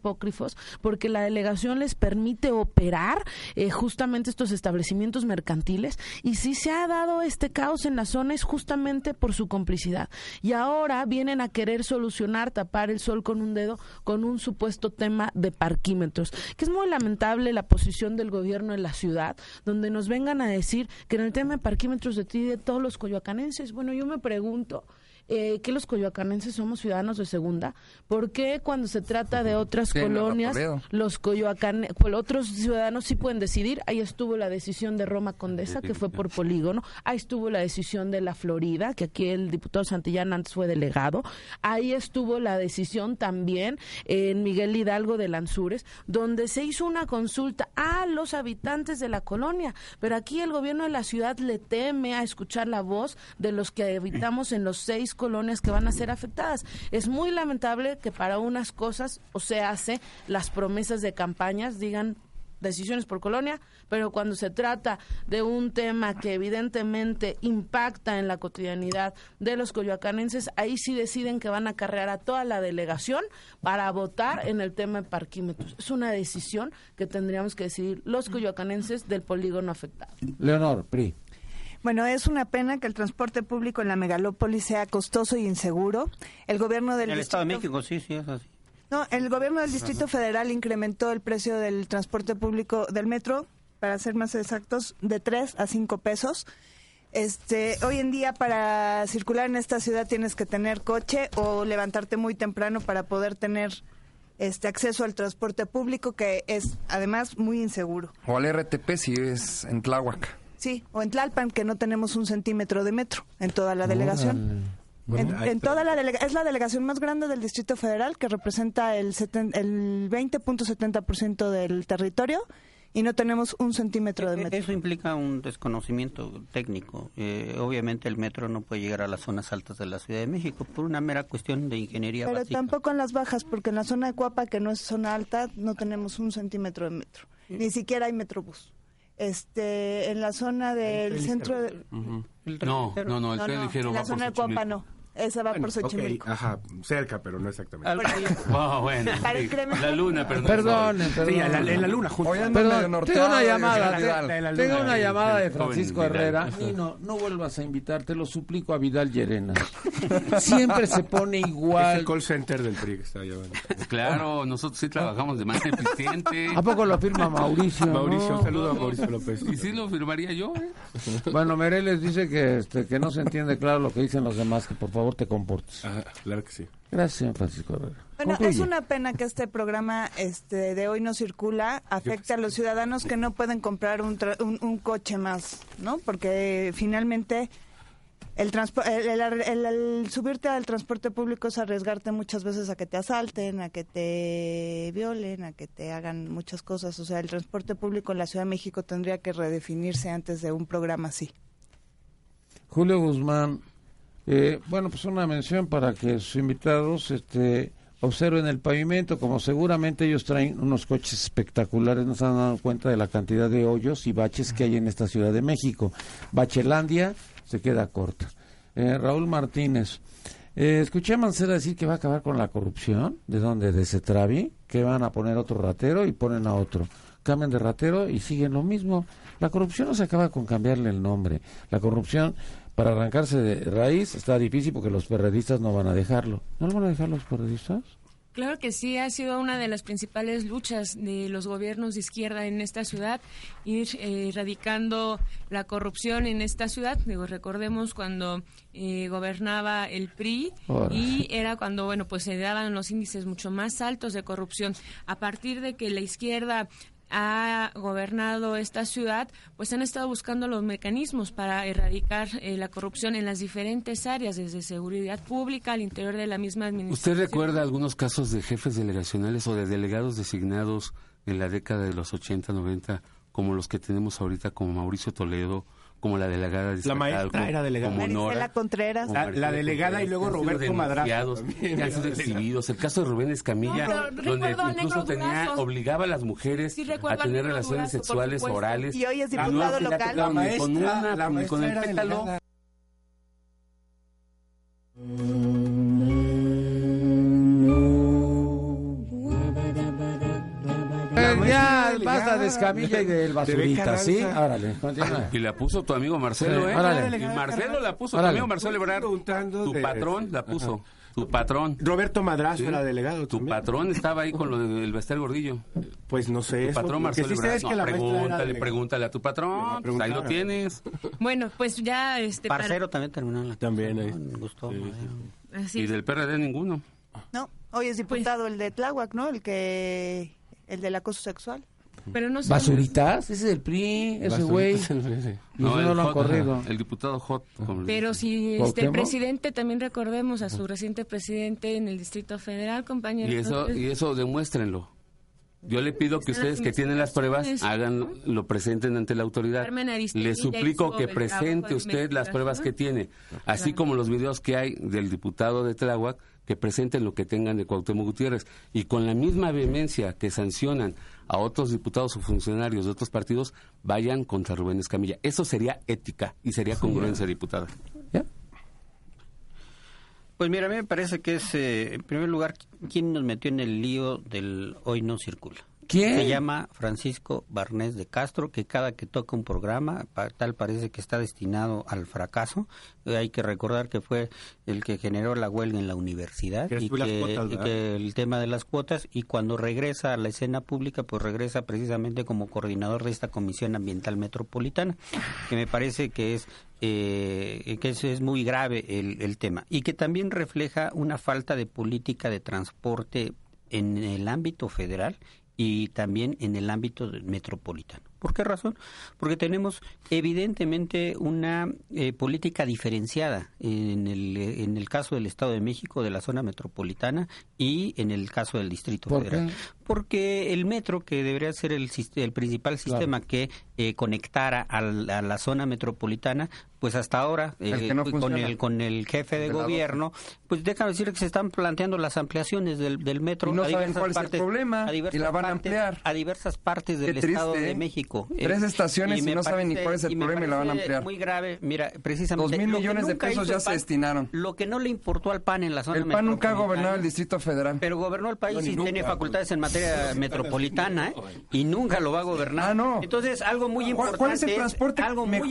G: porque la delegación les permite operar eh, justamente estos establecimientos mercantiles. Y si se ha dado este caos en la zona es justamente por su complicidad. Y ahora vienen a querer solucionar, tapar el sol con un dedo, con un supuesto tema de parquímetros. Que es muy lamentable la posición del gobierno en la ciudad, donde nos vengan a decir que en el tema de parquímetros de ti de todos los coyoacanenses. Bueno, yo me pregunto. Eh, que los coyoacanenses somos ciudadanos de segunda, ¿por qué cuando se trata de otras
D: Sí,
G: colonias los coyoacanes, pues, otros ciudadanos sí pueden decidir. Ahí estuvo la decisión de Roma Condesa, que fue por polígono. Ahí estuvo la decisión de la Florida, que aquí el diputado Santillán antes fue delegado. Ahí estuvo la decisión también en Miguel Hidalgo de Lanzures, donde se hizo una consulta a los habitantes de la colonia. Pero aquí el gobierno de la ciudad le teme a escuchar la voz de los que habitamos en los seis colonias que van a ser afectadas. Es muy lamentable que para unas cosas se hace las promesas de campañas digan decisiones por colonia, pero cuando se trata de un tema que evidentemente impacta en la cotidianidad de los coyoacanenses, ahí sí deciden que van a carrear a toda la delegación para votar en el tema de parquímetros. Es una decisión que tendríamos que decidir los coyoacanenses del polígono afectado.
B: Leonor, PRI.
H: Bueno, es una pena que el transporte público en la megalópolis sea costoso y inseguro. El gobierno del
F: el Estado de
H: Distrito-
F: México, sí, sí, es así.
H: No, el gobierno del Distrito Federal incrementó el precio del transporte público del metro, para ser más exactos, de 3 a 5 pesos. Este, hoy en día para circular en esta ciudad tienes que tener coche o levantarte muy temprano para poder tener este acceso al transporte público que es además muy inseguro.
D: O al RTP si es en Tláhuac.
H: Sí, o en Tlalpan que no tenemos un centímetro de metro en toda la delegación.
C: Bueno,
H: En, toda la delega- es la delegación más grande del Distrito Federal que representa el, seten- el 20.70% del territorio y no tenemos un centímetro de
F: E-
H: metro.
F: Eso implica un desconocimiento técnico. Eh, obviamente el metro no puede llegar a las zonas altas de la Ciudad de México por una mera cuestión de ingeniería
H: Pero
F: básica.
H: tampoco en las bajas, porque en la zona de Cuapa, que no es zona alta, no tenemos un centímetro de metro. Ni siquiera hay metrobús. Este, en la zona del centro de...
E: No, no, no, el tren ligero
H: en
E: va
H: la
E: por
H: zona de Cuapa no. Esa va por Xochimilco.
C: ajá, cerca, pero no exactamente.
F: Al-
E: Oh, bueno,
H: Para incrementar-
E: la luna,
B: Perdón,
E: sol.
B: perdón.
C: Sí, en la, en la luna,
D: medio
B: Perdón, tengo una llamada,
C: de la
B: tengo
C: luna.
B: una llamada de
E: El joven
B: Francisco. Herrera. Nino, no vuelvas a invitar, te lo suplico a Vidal Llerena. Siempre se pone
C: Es
B: igual.
C: el call center del PRI que está llevando.
E: Claro, nosotros sí trabajamos de manera eficiente.
B: ¿A poco lo firma Mauricio?
C: Mauricio,
B: no?
C: un saludo a Mauricio López.
E: Y sí lo firmaría yo, ¿eh?
B: Bueno, Mereles dice que, este, que no se entiende claro lo que dicen los demás, que por favor te comportes.
C: Ajá, claro que sí.
B: Gracias, señor Francisco Herrera.
H: Bueno,
B: Concluye.
H: es una pena que este programa este, de hoy no circula, afecte a los ciudadanos que no pueden comprar un, tra- un, un coche más, ¿no? Porque finalmente el, el- el- el subirte al transporte público es arriesgarte muchas veces a que te asalten, a que te violen, a que te hagan muchas cosas. O sea, el transporte público en la Ciudad de México tendría que redefinirse antes de un programa así.
B: Julio Guzmán, eh, bueno, pues una mención para que sus invitados este, observen el pavimento, como seguramente ellos traen unos coches espectaculares, no se han dado cuenta de la cantidad de hoyos y baches que hay en esta Ciudad de México. Bachelandia se queda corta. Eh, Raúl Martínez, eh, escuché a Mancera decir que va a acabar con la corrupción, ¿de dónde? De Cetravi, que van a poner otro ratero y ponen a otro. Cambian de ratero y siguen lo mismo. La corrupción no se acaba con cambiarle el nombre. La corrupción, para arrancarse de raíz, está difícil porque los perredistas no van a dejarlo. ¿No lo van a dejar los perredistas?
I: Claro que sí, ha sido una de las principales luchas de los gobiernos de izquierda en esta ciudad, ir eh, erradicando la corrupción en esta ciudad. Digo, recordemos cuando eh, gobernaba el PRI
B: Ahora.
I: y era cuando, bueno, pues se daban los índices mucho más altos de corrupción. A partir de que la izquierda ha gobernado esta ciudad, pues han estado buscando los mecanismos para erradicar eh, la corrupción en las diferentes áreas, desde seguridad pública al interior de la misma administración.
E: ¿Usted recuerda algunos casos de jefes delegacionales o de delegados designados en la década de los 80, 90, como los que tenemos ahorita, como Mauricio Toledo, como la delegada de
C: La maestra era delegada.
E: como
H: Marisela
E: Nora,
H: Contreras.
E: como
C: La- la delegada
E: Contreras,
C: y luego Roberto Madrazo
E: que han sido exhibidos. El caso de Rubén Escamilla,
I: No,
E: donde incluso tenía,
I: Durazo.
E: obligaba a las mujeres
I: Sí,
E: a tener relaciones
I: Durazo,
E: sexuales orales.
H: Y hoy es
E: no
H: diputado
E: le
H: local.
C: La
E: ni con
C: maestra-
E: una,
C: la
E: con el
C: maestra
E: pétalo.
C: delegada.
B: Ya, de escamilla y del
C: De
B: basurita, ¿sí? Órale, continúa.
E: Y la puso tu amigo Marcelo, ¿eh?
B: órale.
E: Y Marcelo la puso, tu
B: Órale.
E: amigo Marcelo Ebrard.
C: Preguntando
E: Tu
C: de-
E: patrón la puso. Tu patrón.
C: Roberto Madrazo
E: Sí.
C: era delegado.
E: Tu
C: también.
E: patrón estaba ahí con lo del Bester Gordillo.
C: Pues no sé.
E: Tu
C: eso,
E: patrón
C: lo que
E: Marcelo
C: sí sé
E: Ebrard.
C: es que
E: No,
C: la maestra era
E: pregúntale,
C: delegada.
E: pregúntale a tu patrón. pues ahí lo tienes.
I: Bueno, pues ya este para-
F: Parcero también terminó en la
C: También ahí.
F: Me gustó.
C: Sí,
F: Madero.
I: así
E: Y
I: es.
E: del PRD ninguno.
H: No, hoy es diputado el de Tláhuac, ¿no? El que el del acoso sexual.
I: Pero no
B: ¿Basuritas? Ese es el PRI, ese güey. Y
E: No,
B: no
E: el
B: lo han
E: Hot,
B: corrido.
E: El diputado Hot.
I: Pero si este, el presidente, también recordemos a su reciente presidente en el Distrito Federal, compañero.
E: Y eso, y eso demuéstrenlo. Yo le pido que ustedes que tienen las pruebas hagan lo presenten ante la autoridad. Le suplico que presente usted las pruebas que tiene, así como los videos que hay del diputado de Tláhuac, que presenten lo que tengan de Cuauhtémoc Gutiérrez y con la misma vehemencia que sancionan a otros diputados o funcionarios de otros partidos, vayan contra Rubén Escamilla. Eso sería ética y sería congruencia diputada.
B: ¿Ya?
F: Pues mira, a mí me parece que es, eh, en primer lugar, ¿quién nos metió en el lío del hoy no circula?
B: ¿Quién?
F: Se llama Francisco Barnés de Castro, que cada que toca un programa, tal parece que está destinado al fracaso. Eh, hay que recordar que fue el que generó la huelga en la universidad y que,
C: cuotas,
F: y que el tema de las cuotas y cuando regresa a la escena pública, pues regresa precisamente como coordinador de esta Comisión Ambiental Metropolitana, que me parece que es eh, que es, es muy grave el, el tema y que también refleja una falta de política de transporte en el ámbito federal y también en el ámbito metropolitano. ¿Por qué razón? Porque tenemos evidentemente una eh, política diferenciada en el, en el caso del Estado de México, de la zona metropolitana y en el caso del Distrito Federal. Porque el metro, que debería ser el, el principal sistema que eh, conectara a la, zona metropolitana, pues hasta ahora eh, con, el, con el jefe de gobierno, pues déjame decir que se están planteando las ampliaciones del, del metro.
D: Y no saben cuál es el problema y la van a ampliar.
F: A diversas partes del Estado de México.
D: Tres estaciones y, no saben ni cuál es el problema y la van a ampliar.
F: Muy grave, mira, precisamente.
D: Dos mil millones de pesos ya se destinaron.
F: Lo que no le importó al PAN en la zona
D: El PAN nunca ha gobernado el Distrito Federal.
F: Pero gobernó el país y tiene facultades en materia metropolitana ¿eh? y nunca lo va a gobernar.
D: Ah, no.
F: Entonces, algo muy importante
D: ¿Cuál es el transporte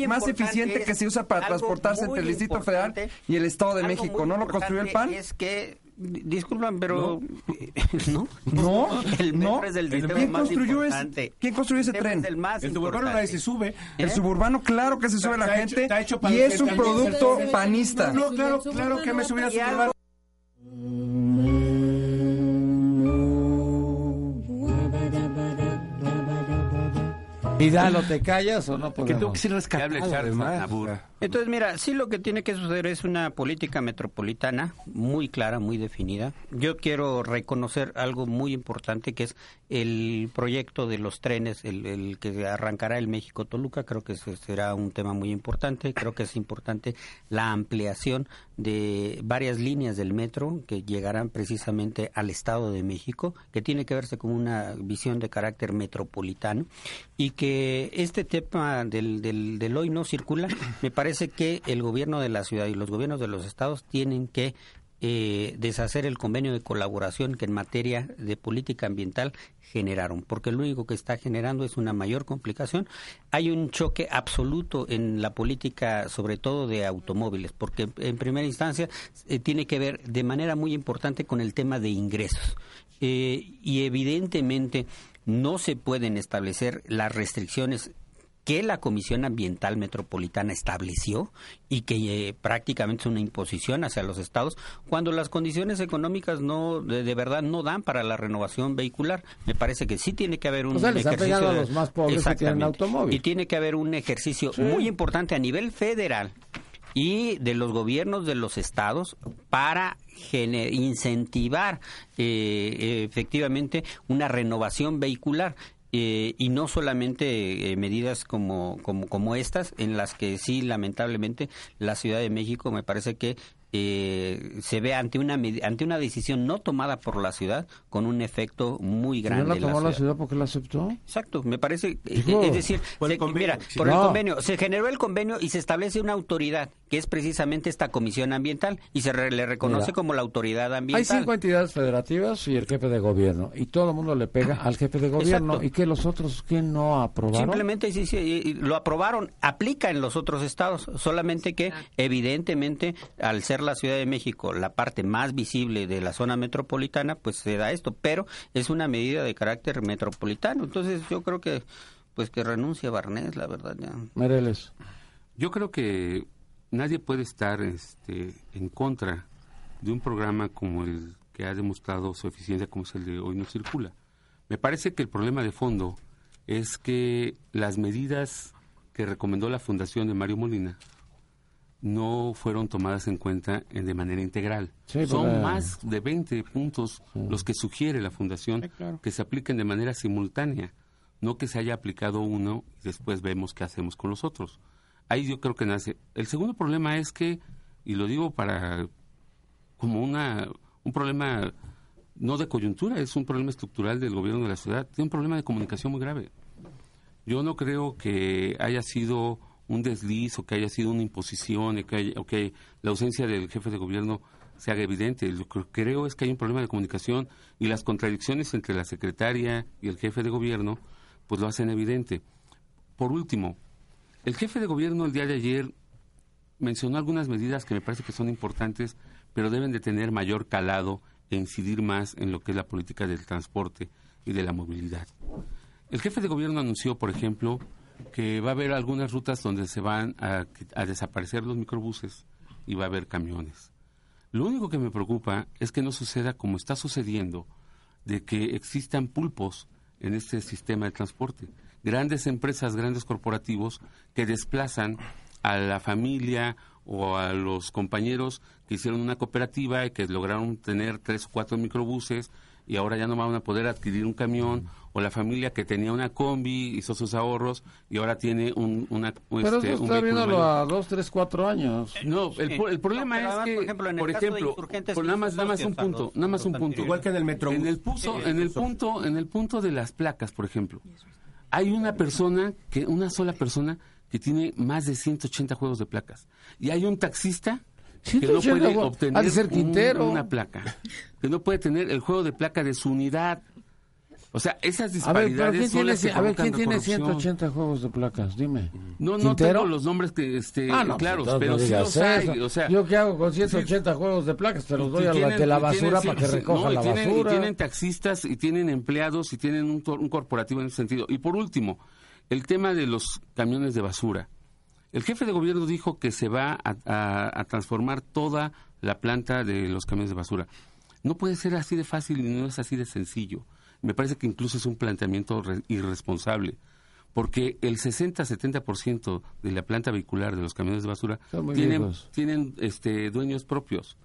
D: más eficiente que se usa para transportarse entre el Distrito Federal y el Estado de México? ¿No lo construyó el PAN?
F: Es que disculpan, pero
D: no, no,
F: el metro es el
D: ¿Quién construyó ese, ¿Quién construyó ese tren?
F: el, más
C: el suburbano nadie se sube.
D: El suburbano claro que se sube la gente y es un producto panista.
C: No, claro, claro que me subí a suburbano.
B: Vidal, ¿te callas o no?
C: Que tengo que ser rescatable, además.
F: Entonces, mira, sí lo que tiene que suceder es una política metropolitana muy clara, muy definida. Yo quiero reconocer algo muy importante que es el proyecto de los trenes, el, que arrancará el México-Toluca. Creo que será un tema muy importante. Creo que es importante la ampliación de varias líneas del metro que llegarán precisamente al Estado de México, que tiene que verse con una visión de carácter metropolitano y que este tema del, del, del hoy no circula, me parece parece que el gobierno de la ciudad y los gobiernos de los estados tienen que eh, deshacer el convenio de colaboración que en materia de política ambiental generaron, porque lo único que está generando es una mayor complicación. Hay un choque absoluto en la política, sobre todo de automóviles, porque en primera instancia eh, tiene que ver de manera muy importante con el tema de ingresos. Eh, y evidentemente no se pueden establecer las restricciones que la Comisión Ambiental Metropolitana estableció y que eh, prácticamente es una imposición hacia los estados cuando las condiciones económicas no de, verdad no dan para la renovación vehicular. Me parece que sí tiene que haber un
B: ejercicio los más pobres que tienen automóvil.
F: Y tiene que haber un ejercicio muy importante a nivel federal y de los gobiernos de los estados para incentivar eh, efectivamente una renovación vehicular. Eh, y no solamente eh, medidas como, como, como estas, en las que sí, lamentablemente, la Ciudad de México me parece que eh, se ve ante una ante una decisión no tomada por la ciudad con un efecto muy grande.
B: ¿No la tomó la ciudad, porque la aceptó?
F: Exacto, me parece, es decir, por el mira, por el convenio, se generó el convenio y se establece una autoridad que es precisamente esta comisión ambiental y se le reconoce como la autoridad ambiental.
B: Hay cinco entidades federativas y el jefe de gobierno y todo el mundo le pega al jefe de gobierno y que los otros que no aprobaron.
F: Simplemente sí, sí, lo aprobaron, aplica en los otros estados, solamente que evidentemente al ser la Ciudad de México la parte más visible de la zona metropolitana, pues se da esto, pero es una medida de carácter metropolitano. Entonces yo creo que pues que renuncia Barnés, la verdad. Ya.
B: Mereles.
E: Yo creo que nadie puede estar este, en contra de un programa como el que ha demostrado su eficiencia como es el de Hoy no circula. Me parece que el problema de fondo es que las medidas que recomendó la Fundación de Mario Molina no fueron tomadas en cuenta de manera integral. Son más de 20 puntos los que sugiere la Fundación que se apliquen de manera simultánea, no que se haya aplicado uno y después vemos qué hacemos con los otros. Ahí yo creo que nace. El segundo problema es que, y lo digo para como una, un problema no de coyuntura, es un problema estructural del gobierno de la ciudad, tiene un problema de comunicación muy grave. Yo no creo que haya sido un desliz o que haya sido una imposición o que, la ausencia del jefe de gobierno se haga evidente. Lo que creo es que hay un problema de comunicación y las contradicciones entre la secretaria y el jefe de gobierno pues lo hacen evidente. Por último, el jefe de gobierno el día de ayer mencionó algunas medidas que me parece que son importantes, pero deben de tener mayor calado e incidir más en lo que es la política del transporte y de la movilidad. El jefe de gobierno anunció, por ejemplo, que va a haber algunas rutas donde se van a, desaparecer los microbuses y va a haber camiones. Lo único que me preocupa es que no suceda como está sucediendo, de que existan pulpos en este sistema de transporte. grandes empresas, grandes corporativos que desplazan a la familia o a los compañeros que hicieron una cooperativa y que lograron tener tres o cuatro microbuses y ahora ya no van a poder adquirir un camión o la familia que tenía una combi hizo sus ahorros y ahora tiene un una
B: pero
E: este,
B: eso está viéndolo a dos tres cuatro años.
E: No el,
F: Sí.
E: pro- el problema
F: No,
E: es
F: además,
E: que
F: por ejemplo, en
E: por ejemplo por nada más nada más un punto
F: los-
E: nada más un punto.
C: Igual que en el metro.
E: en el punto en el punto en el punto de las placas por ejemplo. Hay una persona que una sola persona que tiene más de 180 juegos de placas. Y hay un taxista que no
B: 180
E: puede obtener
B: Ha de ser
E: un-
B: Quintero.
E: una placa que no puede tener el juego de placa de su unidad o sea esas
B: A ver,
E: disparidades
B: ¿quién
E: son
B: tiene,
E: las que
B: a ver, ¿quién tiene
E: corrupción.
B: 180 juegos de placas? Dime.
E: No, no
B: ¿Quintero?
E: tengo los nombres que, este,
B: Ah, no,
E: claros,
B: entonces
E: pero
B: no
E: sí los hay, o sea...
B: Yo qué hago con 180 juegos de placas, te los doy a la de la
E: tienen-
B: basura
E: sí,
B: para que
E: sí,
B: recoja
E: no,
B: la
E: tienen, y
B: basura.
E: tienen taxistas y tienen empleados y tienen un, un corporativo en ese sentido. Y por último, el tema de los camiones de basura. El jefe de gobierno dijo que se va a, a- a transformar toda la planta de los camiones de basura. No puede ser así de fácil y no es así de sencillo. Me parece que incluso es un planteamiento re- irresponsable. Porque el 60-70% de la planta vehicular de los camiones de basura tienen,
B: viejos.
E: tienen este, dueños propios.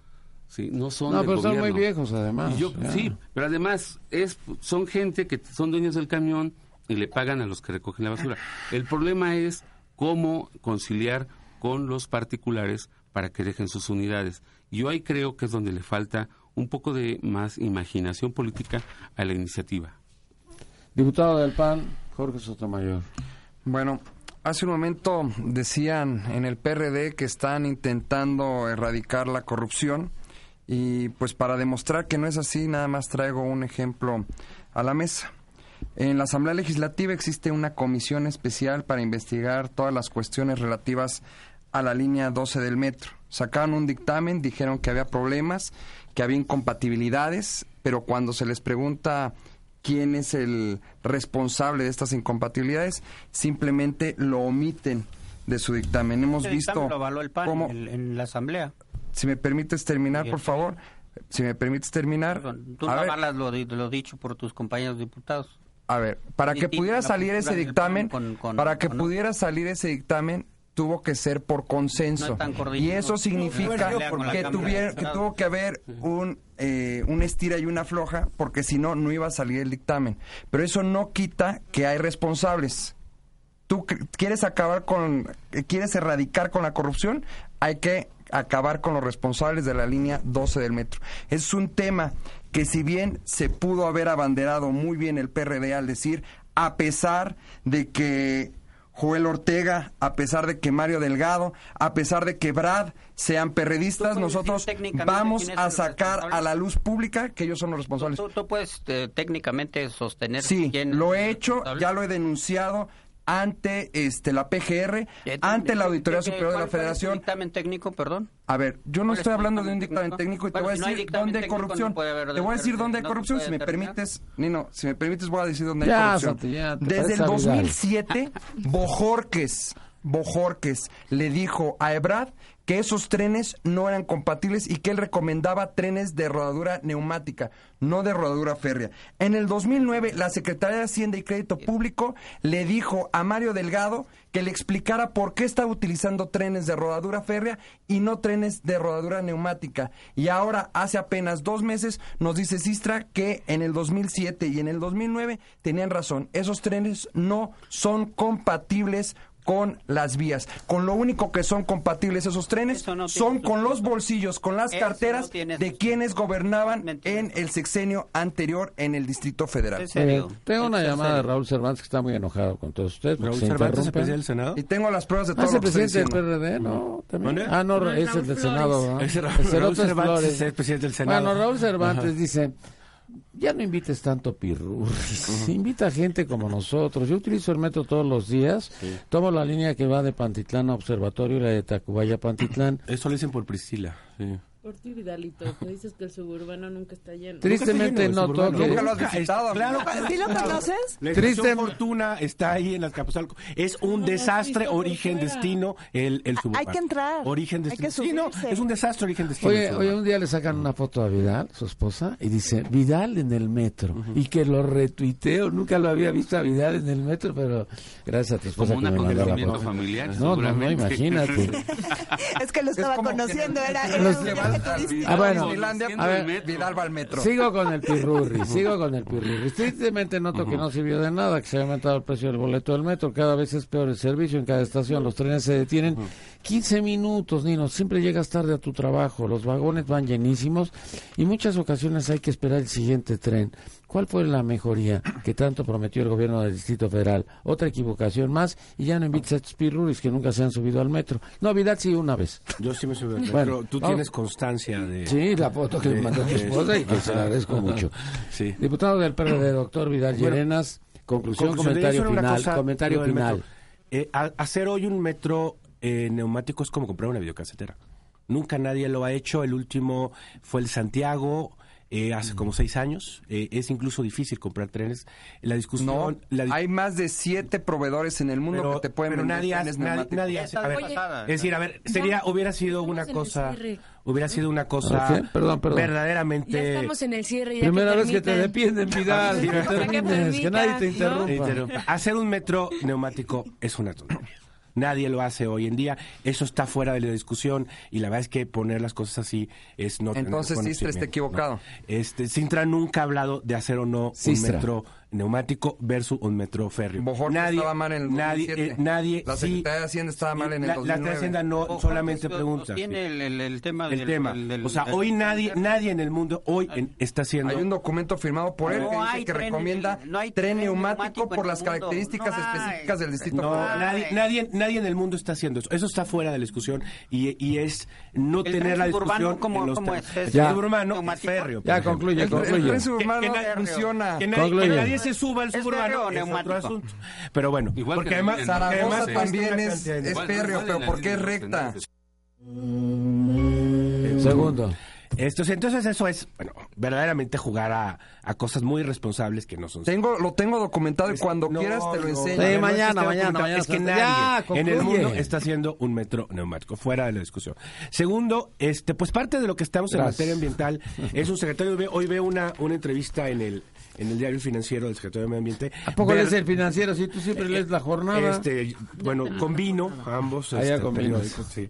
E: Sí, no son
B: No,
E: del
B: pero son muy viejos además.
E: Yo- sí, pero además es son gente que son dueños del camión y le pagan a los que recogen la basura. El problema es cómo conciliar con los particulares para que dejen sus unidades. Yo ahí creo que es donde le falta un poco de más imaginación política a la iniciativa.
B: Diputado del PAN, Jorge Sotomayor.
D: Bueno, hace un momento decían en el PRD que están intentando erradicar la corrupción y pues para demostrar que no es así, nada más traigo un ejemplo a la mesa. En la Asamblea Legislativa existe una comisión especial para investigar todas las cuestiones relativas a la línea 12 del metro. Sacaron un dictamen, dijeron que había problemas, que había incompatibilidades, pero cuando se les pregunta quién es el responsable de estas incompatibilidades, simplemente lo omiten de su dictamen. Hemos
F: Ese
D: visto
F: dictamen lo avaló el PAN
D: cómo,
F: en, en la asamblea.
D: si me permites terminar, por favor, si me permites terminar.
F: Tú
D: A
F: no
D: ver,
F: lo, lo dicho por tus compañeros diputados.
D: A ver, para que pudiera salir ese dictamen,
F: PAN con- con-
D: para que pudiera salir ese dictamen, tuvo que ser por consenso.
F: No
D: y eso significa
F: No,
D: que, tuviera- que tuvo que haber un, eh, un estira y una floja, porque si no, no iba a salir el dictamen. Pero eso no quita que hay responsables. Tú quieres acabar con, eh, quieres erradicar con la corrupción, hay que acabar con los responsables de la línea 12 del metro. Es un tema que si bien se pudo haber abanderado muy bien el PRD al decir, a pesar de que Joel Ortega, a pesar de que Mario Delgado, a pesar de que Brad sean perredistas,
F: ¿Tú puedes
D: nosotros vamos a sacar a la luz pública que ellos son los responsables.
F: ¿Tú, tú puedes eh, técnicamente sostener
D: Sí,
F: quién
D: lo he hecho, ya lo he denunciado ante este la PGR, ante la
F: ¿qué-
D: Auditoría Superior de la
F: cuál es
D: Federación.
F: dictamen técnico, perdón?
D: A ver, yo no
F: ¿Cuál es
D: estoy hablando de un
F: dictamen
D: técnico y te voy a
F: si no hay
D: decir dónde hay corrupción. te voy a decir dónde hay corrupción, si me permites, Nino, si me permites voy a decir dónde hay corrupción. Desde el
B: parece a Vidal.
D: 2007, Bojorques, Bojorques le dijo a Ebrad que esos trenes no eran compatibles y que él recomendaba trenes de rodadura neumática, no de rodadura férrea. En el 2009, la Secretaría de Hacienda y Crédito Público le dijo a Mario Delgado que le explicara por qué estaba utilizando trenes de rodadura férrea y no trenes de rodadura neumática. Y ahora, hace apenas dos meses, nos dice Sistra que en el 2007 y en el 2009 tenían razón. Esos trenes no son compatibles con las vías. Con lo único que son compatibles esos trenes
F: no
D: son con los bolsillos, con las carteras
F: no
D: de
F: sustento.
D: quienes gobernaban
F: Mentira.
D: en el sexenio anterior en el Distrito Federal.
B: Eh, tengo una
F: ¿En
B: llamada de? Raúl Cervantes que está muy enojado con todos ustedes.
C: Raúl
B: se
C: Cervantes, presidente del Senado.
D: Y tengo las pruebas de
B: Ah,
D: todo
B: es
D: lo
B: el
D: que
B: presidente del. PRD, ¿no? Ah, no, es el del. Senado. El
C: Raúl, Cervantes
B: Flores.
C: es el presidente del Senado.
B: Bueno, Raúl Cervantes
C: Ajá.
B: dice, ya no invites tanto pirurris, invita gente como nosotros. Yo utilizo el metro todos los días, tomo la línea que va de Pantitlán a Observatorio y la de Tacubaya a Pantitlán.
C: Eso lo dicen por Priscila. Sí.
G: Por ti, Vidalito, que dices que el suburbano nunca está lleno.
B: Tristemente noto que...
D: Nunca lo has visitado.
C: Claro,
H: ¿Sí lo conoces?
C: La
B: Triste-
C: Fortuna está ahí en Azcapotzalco. Es un
G: No, no
C: desastre, origen, destino, el, el suburbano.
H: Hay que entrar.
C: Origen,
H: Hay
C: destino.
H: que
C: sí, no,
H: subirse.
C: es un desastre, origen, destino.
B: Oye, oye, un día le sacan una foto a Vidal, su esposa, y dice, Vidal en el metro. Y que lo retuiteo, nunca lo había visto a Vidal en el metro, pero gracias a tu esposa
E: Como un acontecimiento familiar,
B: No, no, no, imagínate.
H: Es que lo estaba conociendo,
D: que-
H: era, era
B: Ah, bueno.
D: Disneylandia,
E: Siendo
B: a ver,
E: el metro.
D: Vidal va al metro.
B: Sigo con el pirurri, sigo con el pirurri. Tristemente noto que no sirvió de nada, que se ha aumentado el precio del boleto del metro. Cada vez es peor el servicio en cada estación. Los trenes se detienen 15 minutos, Nino. Siempre llegas tarde a tu trabajo. Los vagones van llenísimos y muchas ocasiones hay que esperar el siguiente tren. ¿Cuál fue la mejoría que tanto prometió el gobierno del Distrito Federal? Otra equivocación más y ya no invites a estos pirurris que nunca se han subido al metro. No, Vidal sí una vez.
C: Yo sí me subí al metro.
B: Bueno,
C: tú
B: vamos.
C: tienes constancia de...
B: Sí, la foto que me mandó tu esposa y que se la agradezco mucho.
C: Sí.
B: Diputado del PRD, doctor Vidal
C: Bueno,
B: Llerenas, conclusión, comentario final.
C: cosa,
B: comentario final.
C: Eh, a- hacer hoy un metro eh, neumático es como comprar una videocasetera. Nunca nadie lo ha hecho. El último fue el Santiago. eh, hace como seis años. Eh, es incluso difícil comprar trenes. La discusión...
D: No,
C: la di-
D: hay más de siete proveedores en el mundo
C: pero,
D: que te pueden
C: pero
D: vender
C: nadie hace,
D: trenes
C: nadie,
D: neumáticos.
C: nadie hace- a ver,
I: Oye,
C: es decir, a ver, sería, hubiera sido una cosa, hubiera sido una cosa
B: ¿Qué? Perdón, perdón.
C: verdaderamente
I: Ya estamos en el cierre. Ya
B: Primera
I: que
B: vez que te depienden, Vidal. que
I: que
B: nadie te. Interrumpa.
C: Hacer un metro neumático es una tontería. Nadie lo hace hoy en día. Eso está fuera de la discusión y la verdad es que poner las cosas así es no tener
D: Entonces, Sistra está equivocado.
C: ¿no? Este, Sintra nunca ha hablado de hacer o no
B: Sistra.
C: un metro neumático versus un metro férreo.
D: Bojorquez estaba mal en el
C: nadie,
D: 2007.
C: eh, nadie,
D: La
C: sí,
D: Secretaría de Hacienda estaba mal en el
C: la, la
D: 2009.
C: de Hacienda no solamente pregunta.
F: Tiene el, el- el tema
C: El
F: del-
C: tema.
F: del-
C: o sea,
F: del-
C: hoy nadie, nadie en el mundo hoy en- está haciendo.
D: Hay un documento firmado por él
F: No
D: que dice
F: hay
D: que
F: tren-
D: recomienda
F: no hay
D: tren neumático por las
F: el
D: características
F: No
D: específicas del distrito
C: No, nadie, nadie, nadie en el mundo está haciendo eso. Eso está fuera de la discusión y, y es no
F: El
C: tener la discusión
F: ¿cómo-
C: en los trenes.
F: es? ¿Es
C: El
B: Ya.
C: suburbano es férreo.
B: Ya concluye,
D: El, el
B: concluye.
D: tren suburbano funciona.
C: Nadie, que nadie se suba al
F: ¿Es
C: suburbano es otro
F: neumático?
C: asunto. Pero bueno,
E: Igual
C: porque
E: que
C: además,
E: en-
C: porque
D: Zaragoza
C: además
D: también es- es
E: Igual-
D: férreo,
E: igual
D: pero
E: en
D: ¿por qué
E: la-
D: es recta?
B: Segundo.
C: Estos, entonces eso es, bueno, verdaderamente jugar a, a cosas muy irresponsables que no son.
D: Tengo, lo tengo documentado y cuando
C: No,
D: quieras te lo
C: no,
D: enseño.
B: Sí,
C: no
B: mañana, mañana, mañana
C: Es que nadie
B: Ya,
C: en el mundo está haciendo un metro neumático, fuera de la discusión. Segundo, este, pues parte de lo que estamos en materia ambiental es un secretario, hoy veo una, una entrevista en el, en el diario financiero del secretario de Medio Ambiente.
B: ¿A poco
C: Ver-
B: lees el financiero si tú siempre lees la jornada?
C: Este, bueno, combino ambos.
B: Ah,
C: este, periódicos, sí.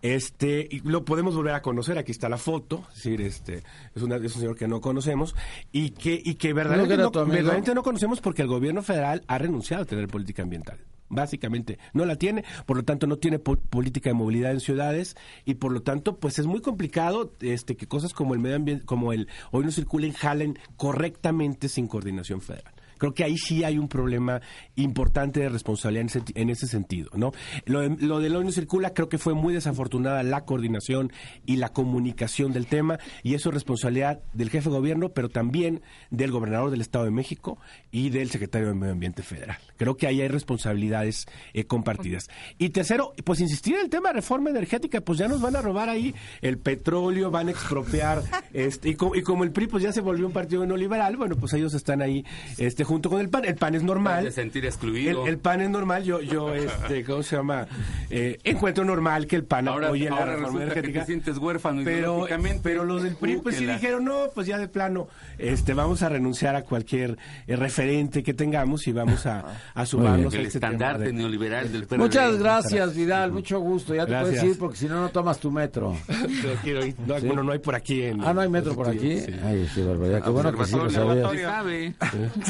C: Este, y lo podemos volver a conocer, aquí está la foto, es decir, este, es, una, es un señor que no conocemos y que, y que verdaderamente,
B: era
C: no, verdaderamente conocemos porque el gobierno federal ha renunciado a tener política ambiental. Básicamente, no la tiene, por lo tanto no tiene po- política de movilidad en ciudades y por lo tanto, pues es muy complicado este que cosas como el medio ambiente, como el hoy no circulen, jalen correctamente sin coordinación federal. Creo que ahí sí hay un problema importante de responsabilidad en ese, en ese sentido, ¿no? Lo, de- lo del hoy no circula creo que fue muy desafortunada la coordinación y la comunicación del tema y eso es responsabilidad del jefe de gobierno, pero también del gobernador del Estado de México y del secretario de Medio Ambiente Federal. Creo que ahí hay responsabilidades eh, compartidas. Y tercero, pues insistir en el tema de reforma energética, pues ya nos van a robar ahí el petróleo, van a expropiar, este, y, co- y como el PRI pues ya se volvió un partido no liberal, bueno, pues ellos están ahí este, junto con el PAN. El PAN es normal.
E: de sentir excluido.
C: El, el PAN es normal, yo, yo este, ¿cómo se llama? Eh, encuentro normal que el PAN
E: Ahora,
C: apoye la
E: ahora
C: reforma
E: resulta que
C: energética.
E: te sientes huérfano
C: pero, pero los del PRI pues sí
E: Úquela.
C: dijeron, no, pues ya de plano, este, vamos a renunciar a cualquier eh, referente que tengamos y vamos a, a sumarnos
E: El
C: a este tema
E: estandarte
C: de-
E: neoliberal del PRD.
B: Muchas gracias, Vidal. Mucho gusto. Ya te
C: Gracias.
B: puedes ir porque si no, no tomas tu metro.
C: No quiero ir. No, Bueno, no hay por aquí. En,
B: Ah, no hay metro por aquí.
C: Sí.
B: Ay, sí, barbaridad. Qué bueno que sí lo sabías.
E: sabe.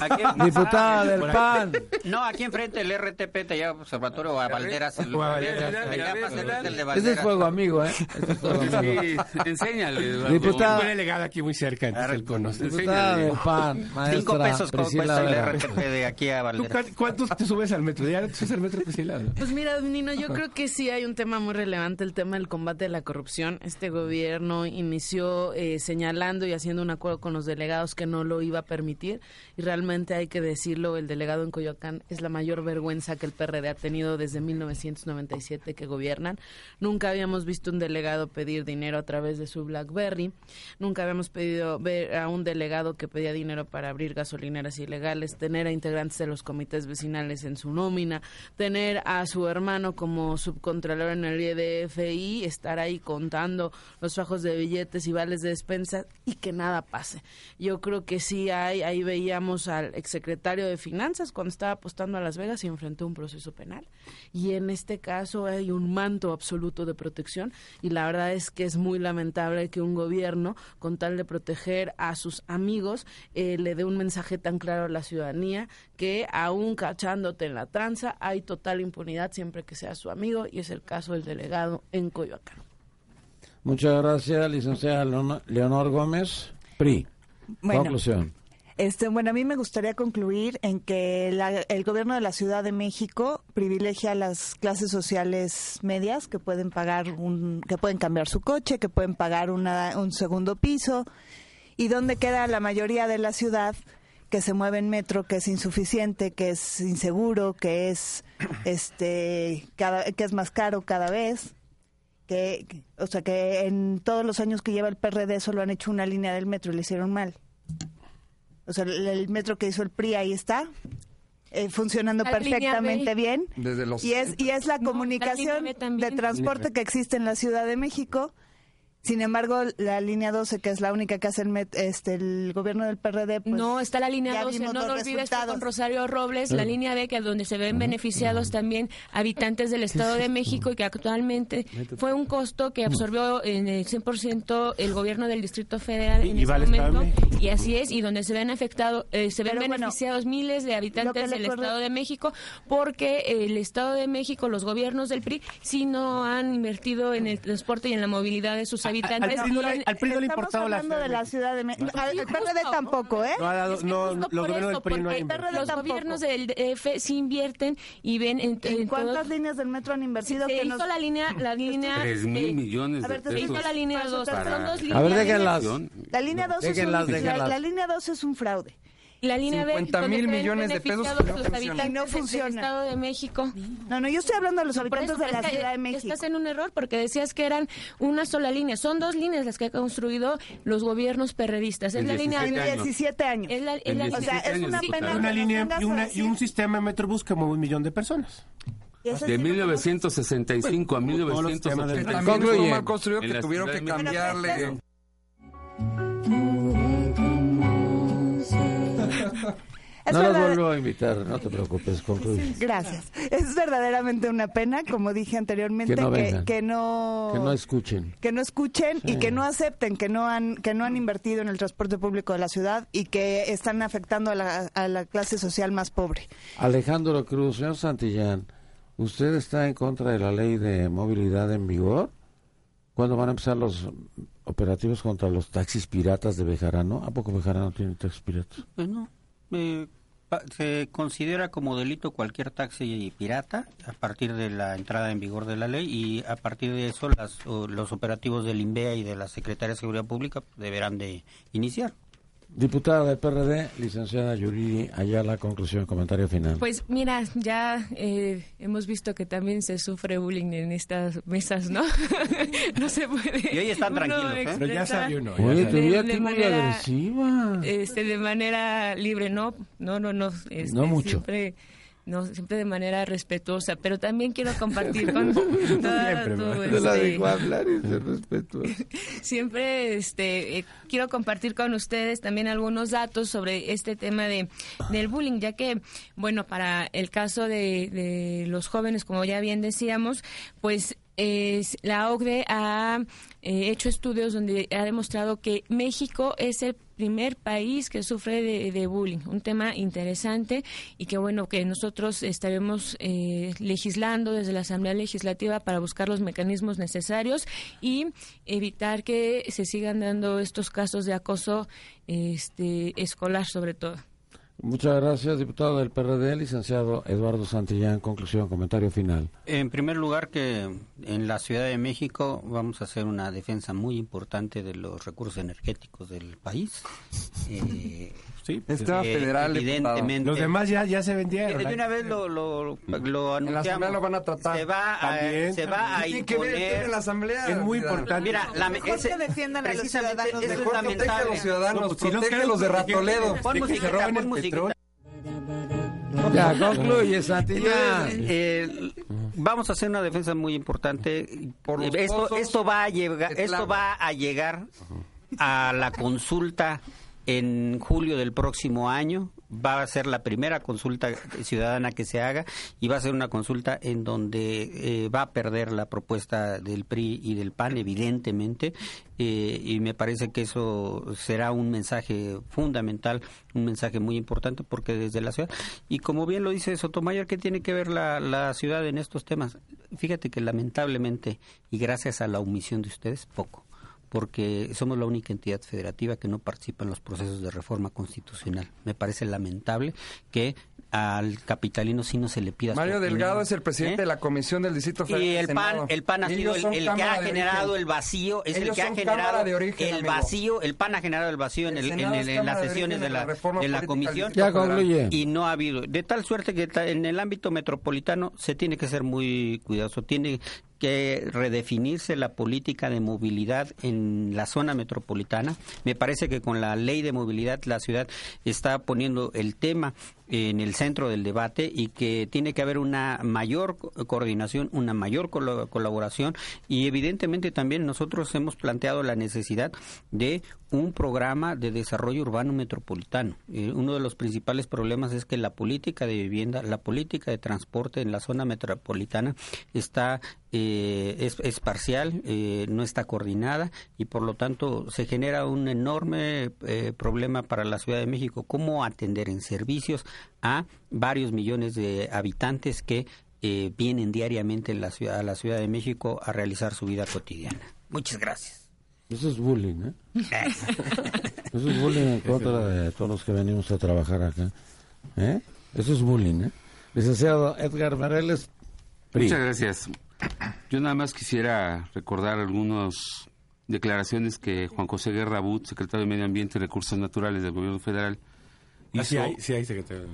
F: Aquí-
B: Diputada del PAN.
F: No, aquí enfrente el RTP te lleva observatorio a Valderas. El, el
B: Ese es fuego amigo, ¿eh? Ese es fuego amigo.
E: Sí, enséñale.
B: Diputada-
C: Fue delegada aquí muy cerca, entonces él conoce.
B: Diputada del PAN,
F: Cinco
B: maestra
F: pesos co-
B: Priscila
F: cuesta el. RTP de aquí a
C: ¿Tú
F: Valderas.
C: cu- cuántos te subes al metro? ¿Ya te subes al metro Priscila?
G: Pues mira, Nino, yo creo que sí hay un tema muy relevante, el tema del combate a la corrupción. Este gobierno inició eh, señalando y haciendo un acuerdo con los delegados que no lo iba a permitir y realmente hay que decirlo, el delegado en Coyoacán es la mayor vergüenza que el PRD ha tenido desde 1997 que gobiernan. Nunca habíamos visto un delegado pedir dinero a través de su BlackBerry. Nunca habíamos pedido ver a un delegado que pedía dinero para abrir gasolineras ilegales, tener a integrantes de los comités vecinales en su nómina, tener a su hermano como subcontralor en el IDFI, estar ahí contando los fajos de billetes y vales de despensa y que nada pase. Yo creo que sí hay, ahí veíamos al exsecretario de Finanzas cuando estaba apostando a Las Vegas y enfrentó un proceso penal. Y en este caso hay un manto absoluto de protección y la verdad es que es muy lamentable que un gobierno, con tal de proteger a sus amigos, eh, le dé un mensaje tan claro a la ciudadanía que aún cachándote en la tranza hay total impunidad siempre que sea su amigo y es el caso del delegado en Coyoacán.
B: Muchas gracias, licenciada Leonor Gómez. PRI. Conclusión.
H: Este, bueno, a mí me gustaría concluir en que el gobierno de la Ciudad de México privilegia a las clases sociales medias que pueden pagar un, que pueden cambiar su coche, que pueden pagar una, un segundo piso, y donde queda la mayoría de la ciudad que se mueve en metro, que es insuficiente, que es inseguro, que es este, cada, que es más caro cada vez que, o sea, que en todos los años que lleva el PRD solo han hecho una línea del metro y le hicieron mal. O sea, el, metro que hizo el PRI ahí está, eh, funcionando perfectamente bien. y es y es la comunicación de transporte que existe en la Ciudad de México sin embargo, la línea 12, que es la única que hace el, este, el gobierno del PRD, pues,
I: No, está la línea 12, no lo olvides con Rosario Robles, la línea B, que es donde se ven beneficiados también habitantes del Estado de México y que actualmente fue un costo que absorbió en el 100% el gobierno del Distrito Federal en ese momento. Y así es, y donde se ven afectados, eh, se ven beneficiados miles de habitantes del Estado de México, porque el Estado de México, los gobiernos del PRI, sí no han invertido en el transporte y en la movilidad de sus habitantes.
H: Al, PRI no le importaba la ciudad. de la Ciudad de México. Al PRD tampoco, ¿eh?
I: No, los gobiernos del PRI no Los gobiernos del DF sí invierten y ven en,
H: cuántas líneas del metro han invertido?
I: Se, hizo la línea, la línea
E: 3 mil millones
I: de pesos. Se hizo la línea 2.
B: A ver, déjenlas.
H: La línea 2 es un, la línea 2 es un fraude.
I: La línea
D: 50 mil millones de pesos
I: no funciona. no funciona. Estado de México.
H: No, no, yo estoy hablando de los habitantes de la Ciudad de México.
I: Estás en un error porque decías que eran una sola línea. Son dos líneas las que han construido los gobiernos perredistas. Es la línea
H: de 17 años.
I: Es la, es la
H: o sea, es una pena.
C: Una línea y, una, y un sistema de Metrobús que mueve un millón de personas.
E: De 1965 a 1975.
D: Concluye. mal construido que tuvieron que cambiarle.
B: No los vuelvo a invitar, no te preocupes, concluye.
H: Gracias. Es verdaderamente una pena, como dije anteriormente, que no que, no,
B: que no escuchen,
H: que no escuchen y que no acepten que no han que no han invertido en el transporte público de la ciudad y que están afectando a la, a la clase social más pobre.
B: Alejandro Cruz, señor Santillán, ¿usted está en contra de la ley de movilidad en vigor? ¿Cuándo van a empezar los operativos contra los taxis piratas de Bejarano? ¿A poco Bejarano tiene taxis piratas?
F: Pues no. Eh, se considera como delito cualquier taxi pirata a partir de la entrada en vigor de la ley y a partir de eso las, los operativos del INVEA y de la Secretaría de Seguridad Pública deberán de iniciar.
B: Diputada del PRD, licenciada Yuri Ayala, conclusión, comentario final.
I: Pues mira, ya eh, hemos visto que también se sufre bullying en estas mesas, ¿no? no se puede.
F: Y hoy están tranquilos, ¿eh?
C: Pero ya salió uno.
B: Oye, te vi muy manera, agresiva.
I: Este, de manera libre, no, no, no, no. Este, no
B: mucho.
I: Siempre, no siempre de manera respetuosa, pero también quiero compartir con tu,
B: este, hablar y ser respetuosa.
I: siempre este eh, quiero compartir con ustedes también algunos datos sobre este tema de del bullying, ya que bueno, para el caso de, de los jóvenes, como ya bien decíamos, pues es, la OCDE ha eh, hecho estudios donde ha demostrado que México es el primer país que sufre de, bullying, un tema interesante y que bueno que nosotros estaremos eh, legislando desde la Asamblea Legislativa para buscar los mecanismos necesarios y evitar que se sigan dando estos casos de acoso este, escolar sobre todo.
B: Muchas gracias, diputado del PRD, licenciado Eduardo Santillán. Conclusión, comentario final.
F: En primer lugar, que en la Ciudad de México vamos a hacer una defensa muy importante de los recursos energéticos del país. Eh,
C: Sí,
D: Es tema
F: Eh,
D: federal,
F: evidentemente.
C: Los demás ya, ya se
F: Eh,
C: vendieron.
F: De una vez lo, lo, lo
D: En la asamblea
F: anunciamos.
D: lo van a tratar.
F: Se va a,
C: También,
F: se va a
D: Tiene que ver
F: imponer.
D: en la asamblea.
C: Es muy importante.
F: Mira, la,
H: Mejor
F: ese-
H: que defiendan a los ciudadanos
F: es
D: Mejor protege a los ciudadanos,
C: No, pues, si no
D: protege a los de Ratoledo.
F: Pon musiquita, pon
C: el
F: musiquita.
B: Ya, concluye, Santi, ya.
F: Eh, vamos a hacer una defensa muy importante.
D: Por
F: esto,
D: pozos
F: esto va a llegar, esto va a llegar a la consulta en julio del próximo año. Va a ser la primera consulta ciudadana que se haga y va a ser una consulta en donde eh, va a perder la propuesta del PRI y del PAN, evidentemente, eh, y me parece que eso será un mensaje fundamental, un mensaje muy importante, porque desde la ciudad, y como bien lo dice Sotomayor, ¿qué tiene que ver la, la ciudad en estos temas? Fíjate que lamentablemente, y gracias a la omisión de ustedes, poco porque somos la única entidad federativa que no participa en los procesos de reforma constitucional. Me parece lamentable que al capitalino sí no se le pida su
D: Mario. Delgado es el presidente
F: ¿Eh?
D: de la Comisión del Distrito Federal.
F: Y el PAN, el PAN ha sido el, que ha generado
D: origen.
F: el vacío, es el que ha generado
D: Cámara de origen,
F: el
D: amigo.
F: vacío, el PAN ha generado el vacío en,
D: El
F: el- en, el- las sesiones de
D: de la
F: de comisión.
B: Ya concluye.
F: Y no ha habido, de tal suerte que en el ámbito metropolitano se tiene que ser muy cuidadoso, tiene que redefinirse la política de movilidad en la zona metropolitana. Me parece que con la ley de movilidad la ciudad está poniendo el tema en el centro del debate y que tiene que haber una mayor co- coordinación, una mayor colaboración y evidentemente también nosotros hemos planteado la necesidad de un programa de desarrollo urbano metropolitano. Eh, uno de los principales problemas es que la política de vivienda, la política de transporte en la zona metropolitana está eh, es, es parcial, eh, no está coordinada y por lo tanto se genera un enorme eh, problema para la Ciudad de México. ¿Cómo atender en servicios a varios millones de habitantes que eh, vienen diariamente en la ciudad, a la Ciudad de México a realizar su vida cotidiana? Muchas gracias.
B: Eso es bullying, ¿eh? Eso es bullying en contra de todos los que venimos a trabajar acá. ¿Eh? Eso es bullying, ¿eh? Licenciado Edgar Mereles, PRI.
E: Muchas gracias. Yo nada más quisiera recordar algunas declaraciones que Juan José Guerra But, secretario de Medio Ambiente y Recursos Naturales del Gobierno Federal, hizo.
C: Así hay, sí hay secretario.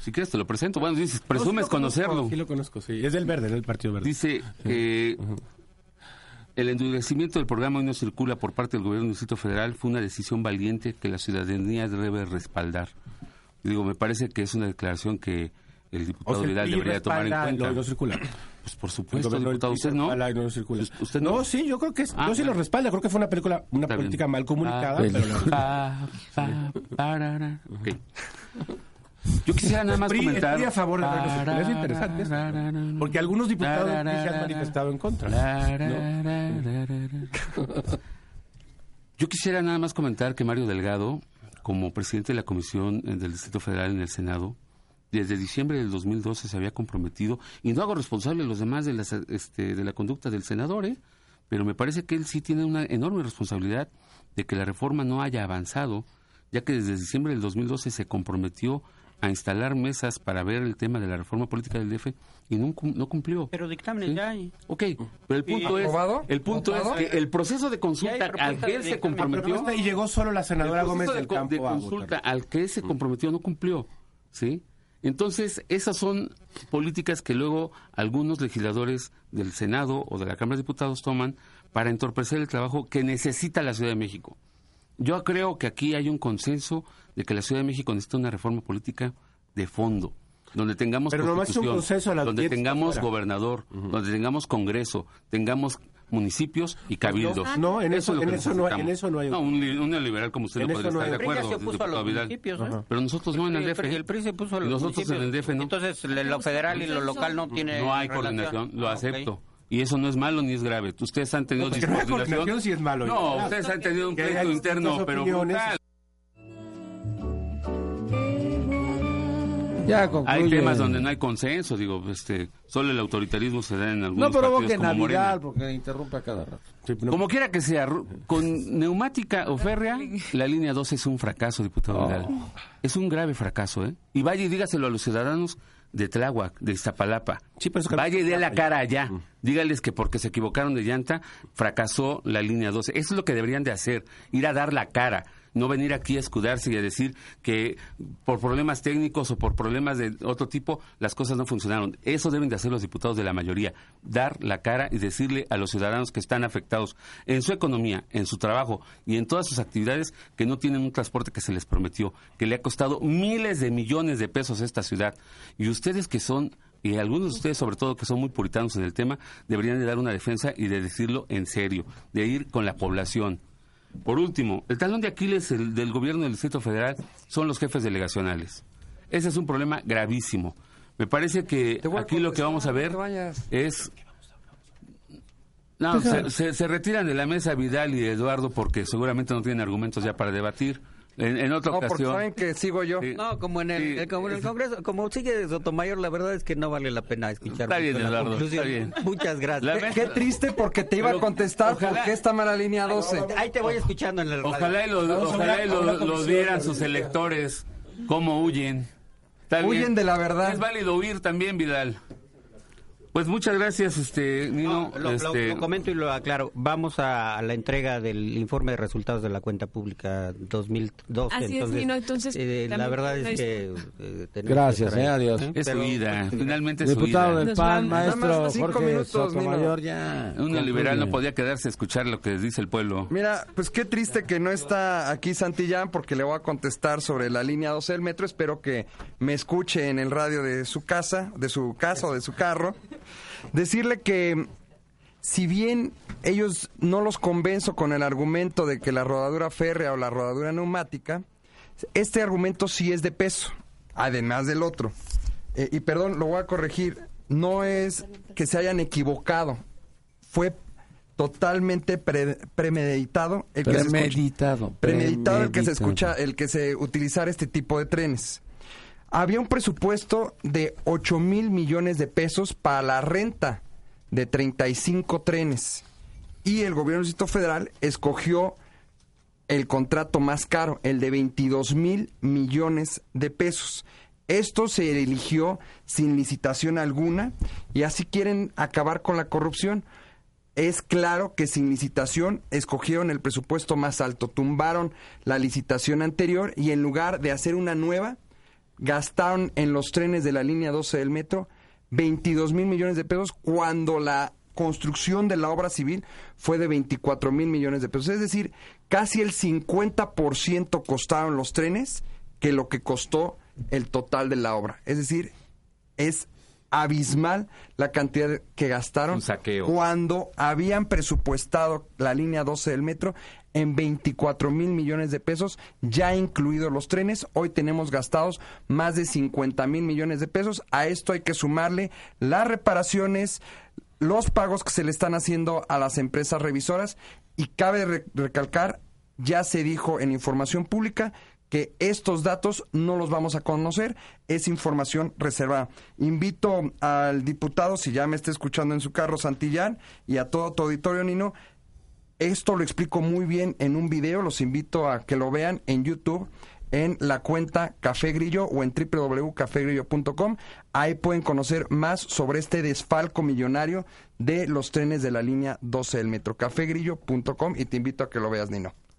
E: Si quieres te lo presento. Bueno, dices, presumes conocerlo.
C: Sí lo conozco, sí. Es del verde, del Partido Verde.
E: Dice que el endurecimiento del programa Hoy no circula por parte del gobierno del Distrito Federal fue una decisión valiente que la ciudadanía debe respaldar. Digo, me parece que es una declaración que el
C: O
E: diputado
C: sea, el
E: Vidal debería tomar en cuenta.
C: lo- no circula.
E: Pues por supuesto, diputado, usted no.
C: circula.
E: Usted
C: no,
E: no.
C: sí, yo creo que es,
E: Ah,
C: yo sí lo respalda. Creo que fue una película, una
E: Está bien.
C: política mal comunicada,
E: Ah,
C: pero la-
E: pa, pa, parara. Ok. Yo quisiera nada más
C: PRI, el
E: comentar.
C: PRI a favor de la. Es interesante eso. Porque algunos diputados se han manifestado en contra.
E: Yo quisiera nada más comentar que Mario Delgado, como presidente de la Comisión eh, del Distrito Federal en el Senado, desde diciembre del 2012 se había comprometido, y no hago responsable a los demás de, las, este, de la conducta del senador, ¿eh? pero me parece que él sí tiene una enorme responsabilidad de que la reforma no haya avanzado, ya que desde diciembre del 2012 se comprometió a instalar mesas para ver el tema de la reforma política del DF y no, no cumplió.
F: Pero dictámenes
E: ¿Sí?
F: ya hay.
E: Ok, pero el punto es
D: ¿Aprobado?
E: el punto es que el proceso de consulta al que él se comprometió
C: y llegó solo la senadora Gómez del
E: de,
C: Campo
E: de
C: a
E: consulta
C: votar.
E: al que él se comprometió no cumplió, ¿sí? Entonces, esas son políticas que luego algunos legisladores del Senado o de la Cámara de Diputados toman para entorpecer el trabajo que necesita la Ciudad de México. Yo creo que aquí hay un consenso de que la Ciudad de México necesita una reforma política de fondo, donde tengamos
C: Pero un consenso, la
E: donde tengamos
C: fuera.
E: gobernador, donde tengamos congreso, tengamos municipios y cabildos.
C: No, en eso-
E: es lo
C: en eso no hay- en eso no hay-
E: un, li- un neoliberal como usted
C: En
E: no
C: eso
E: podría
C: no
E: estar de
F: El
E: acuerdo,
F: se puso a los
E: Vidal.
F: municipios, ¿eh?
E: Pero nosotros no en el
F: El
E: DF.
F: PRI, el PRI se puso a los
E: nosotros en el
F: municipios.
E: DF no.
F: Entonces, lo federal y lo local no tiene
E: No hay
F: relación.
E: coordinación, lo
F: Ah,
E: acepto. Y eso no es malo ni es grave. Ustedes han tenido
C: No, no
E: discoordinación.
C: coordinación sí es malo.
E: No, ustedes han tenido un pleito interno, pero brutal.
B: Ya concluye.
E: Hay temas donde no hay consenso, digo, este, solo el autoritarismo se da en
B: No
E: algunos
B: provoquen
E: partidos
B: a
E: como Morena.
B: Porque interrumpe a cada rato.
C: Sí, no-
E: Como quiera que sea, con neumática o férrea, la línea 12 es un fracaso, diputado
B: Oh.
E: Vidal. Es un grave fracaso, ¿eh? Y vaya y dígaselo a los ciudadanos de Tláhuac, de Iztapalapa.
C: Sí, pero
E: Vaya y dé la cara allá. Dígales que porque se equivocaron de llanta, fracasó la línea 12. Eso es lo que deberían de hacer, ir a dar la cara. No venir aquí a escudarse y a decir que por problemas técnicos o por problemas de otro tipo las cosas no funcionaron. Eso deben de hacer los diputados de la mayoría, dar la cara y decirle a los ciudadanos que están afectados en su economía, en su trabajo y en todas sus actividades que no tienen un transporte que se les prometió, que le ha costado miles de millones de pesos a esta ciudad. Y ustedes que son y algunos de ustedes, sobre todo, que son muy puritanos en el tema, deberían de dar una defensa y de decirlo en serio, de ir con la población. Por último, el talón de Aquiles del gobierno del Distrito Federal son los jefes delegacionales. Ese es un problema gravísimo. Me parece que aquí lo que vamos a ver es... No, se, se, retiran de la mesa Vidal y Eduardo porque seguramente no tienen argumentos ya para debatir. En, otra ocasión. porque
D: saben que sigo yo.
F: No, como en el, como en el Congreso, como sigue Sotomayor, la verdad es que no vale la pena escuchar.
E: Está bien, Eduardo, está bien.
F: Muchas gracias.
D: Qué, triste porque te iba a contestar ojalá, porque está mala línea 12.
F: Ahí te voy escuchando en el radio.
E: Ojalá y lo, ojalá y lo, dieran sus electores, cómo huyen.
D: huyen de la verdad.
E: Es válido huir también, Vidal. Pues muchas gracias, este, Nino.
F: lo,
E: este...
F: comento y lo aclaro. Vamos a, la entrega del informe de resultados de la cuenta pública 2012.
I: Así entonces, es, Nino. Entonces,
F: eh, la verdad es que...
B: Eh, gracias, eh, adiós.
E: Es su vida, finalmente es
B: Diputado
E: su
B: del PAN, maestro Jorge minutos, Sotomayor, ya...
E: Un liberal no podía quedarse a escuchar lo que dice el pueblo.
D: Mira, pues qué triste que no está aquí Santillán porque le voy a contestar sobre la línea 12 del metro. Espero que me escuche en el radio de su casa, de su casa o de su carro. Decirle que si bien ellos no los convenzo con el argumento de que la rodadura férrea o la rodadura neumática, este argumento sí es de peso, además del otro. Eh, y perdón, lo voy a corregir, no es que se hayan equivocado, fue totalmente premeditado
B: el que premeditado,
D: se premeditado el que se escucha el que se utilizara este tipo de trenes había un presupuesto de 8 mil millones de pesos para la renta de 35 trenes. Y el gobierno del Federal escogió el contrato más caro, el de 22 mil millones de pesos. Esto se eligió sin licitación alguna y así quieren acabar con la corrupción. Es claro que sin licitación escogieron el presupuesto más alto, tumbaron la licitación anterior y en lugar de hacer una nueva, gastaron en los trenes de la línea 12 del metro 22 mil millones de pesos cuando la construcción de la obra civil fue de 24 mil millones de pesos. Es decir, casi el 50% costaron los trenes que lo que costó el total de la obra. Es decir, es abismal la cantidad que gastaron cuando habían presupuestado la línea 12 del metro en 24 mil millones de pesos, ya incluidos los trenes. Hoy tenemos gastados más de 50 mil millones de pesos. A esto hay que sumarle las reparaciones, los pagos que se le están haciendo a las empresas revisoras y cabe recalcar, ya se dijo en información pública que estos datos no los vamos a conocer, es información reservada. Invito al diputado, si ya me está escuchando en su carro, Santillán, y a todo tu auditorio, Nino, esto lo explico muy bien en un video, los invito a que lo vean en YouTube en la cuenta Café Grillo o en www.cafegrillo.com. Ahí pueden conocer más sobre este desfalco millonario de los trenes de la línea 12 del metro. cafegrillo.com y te invito a que lo veas, Nino.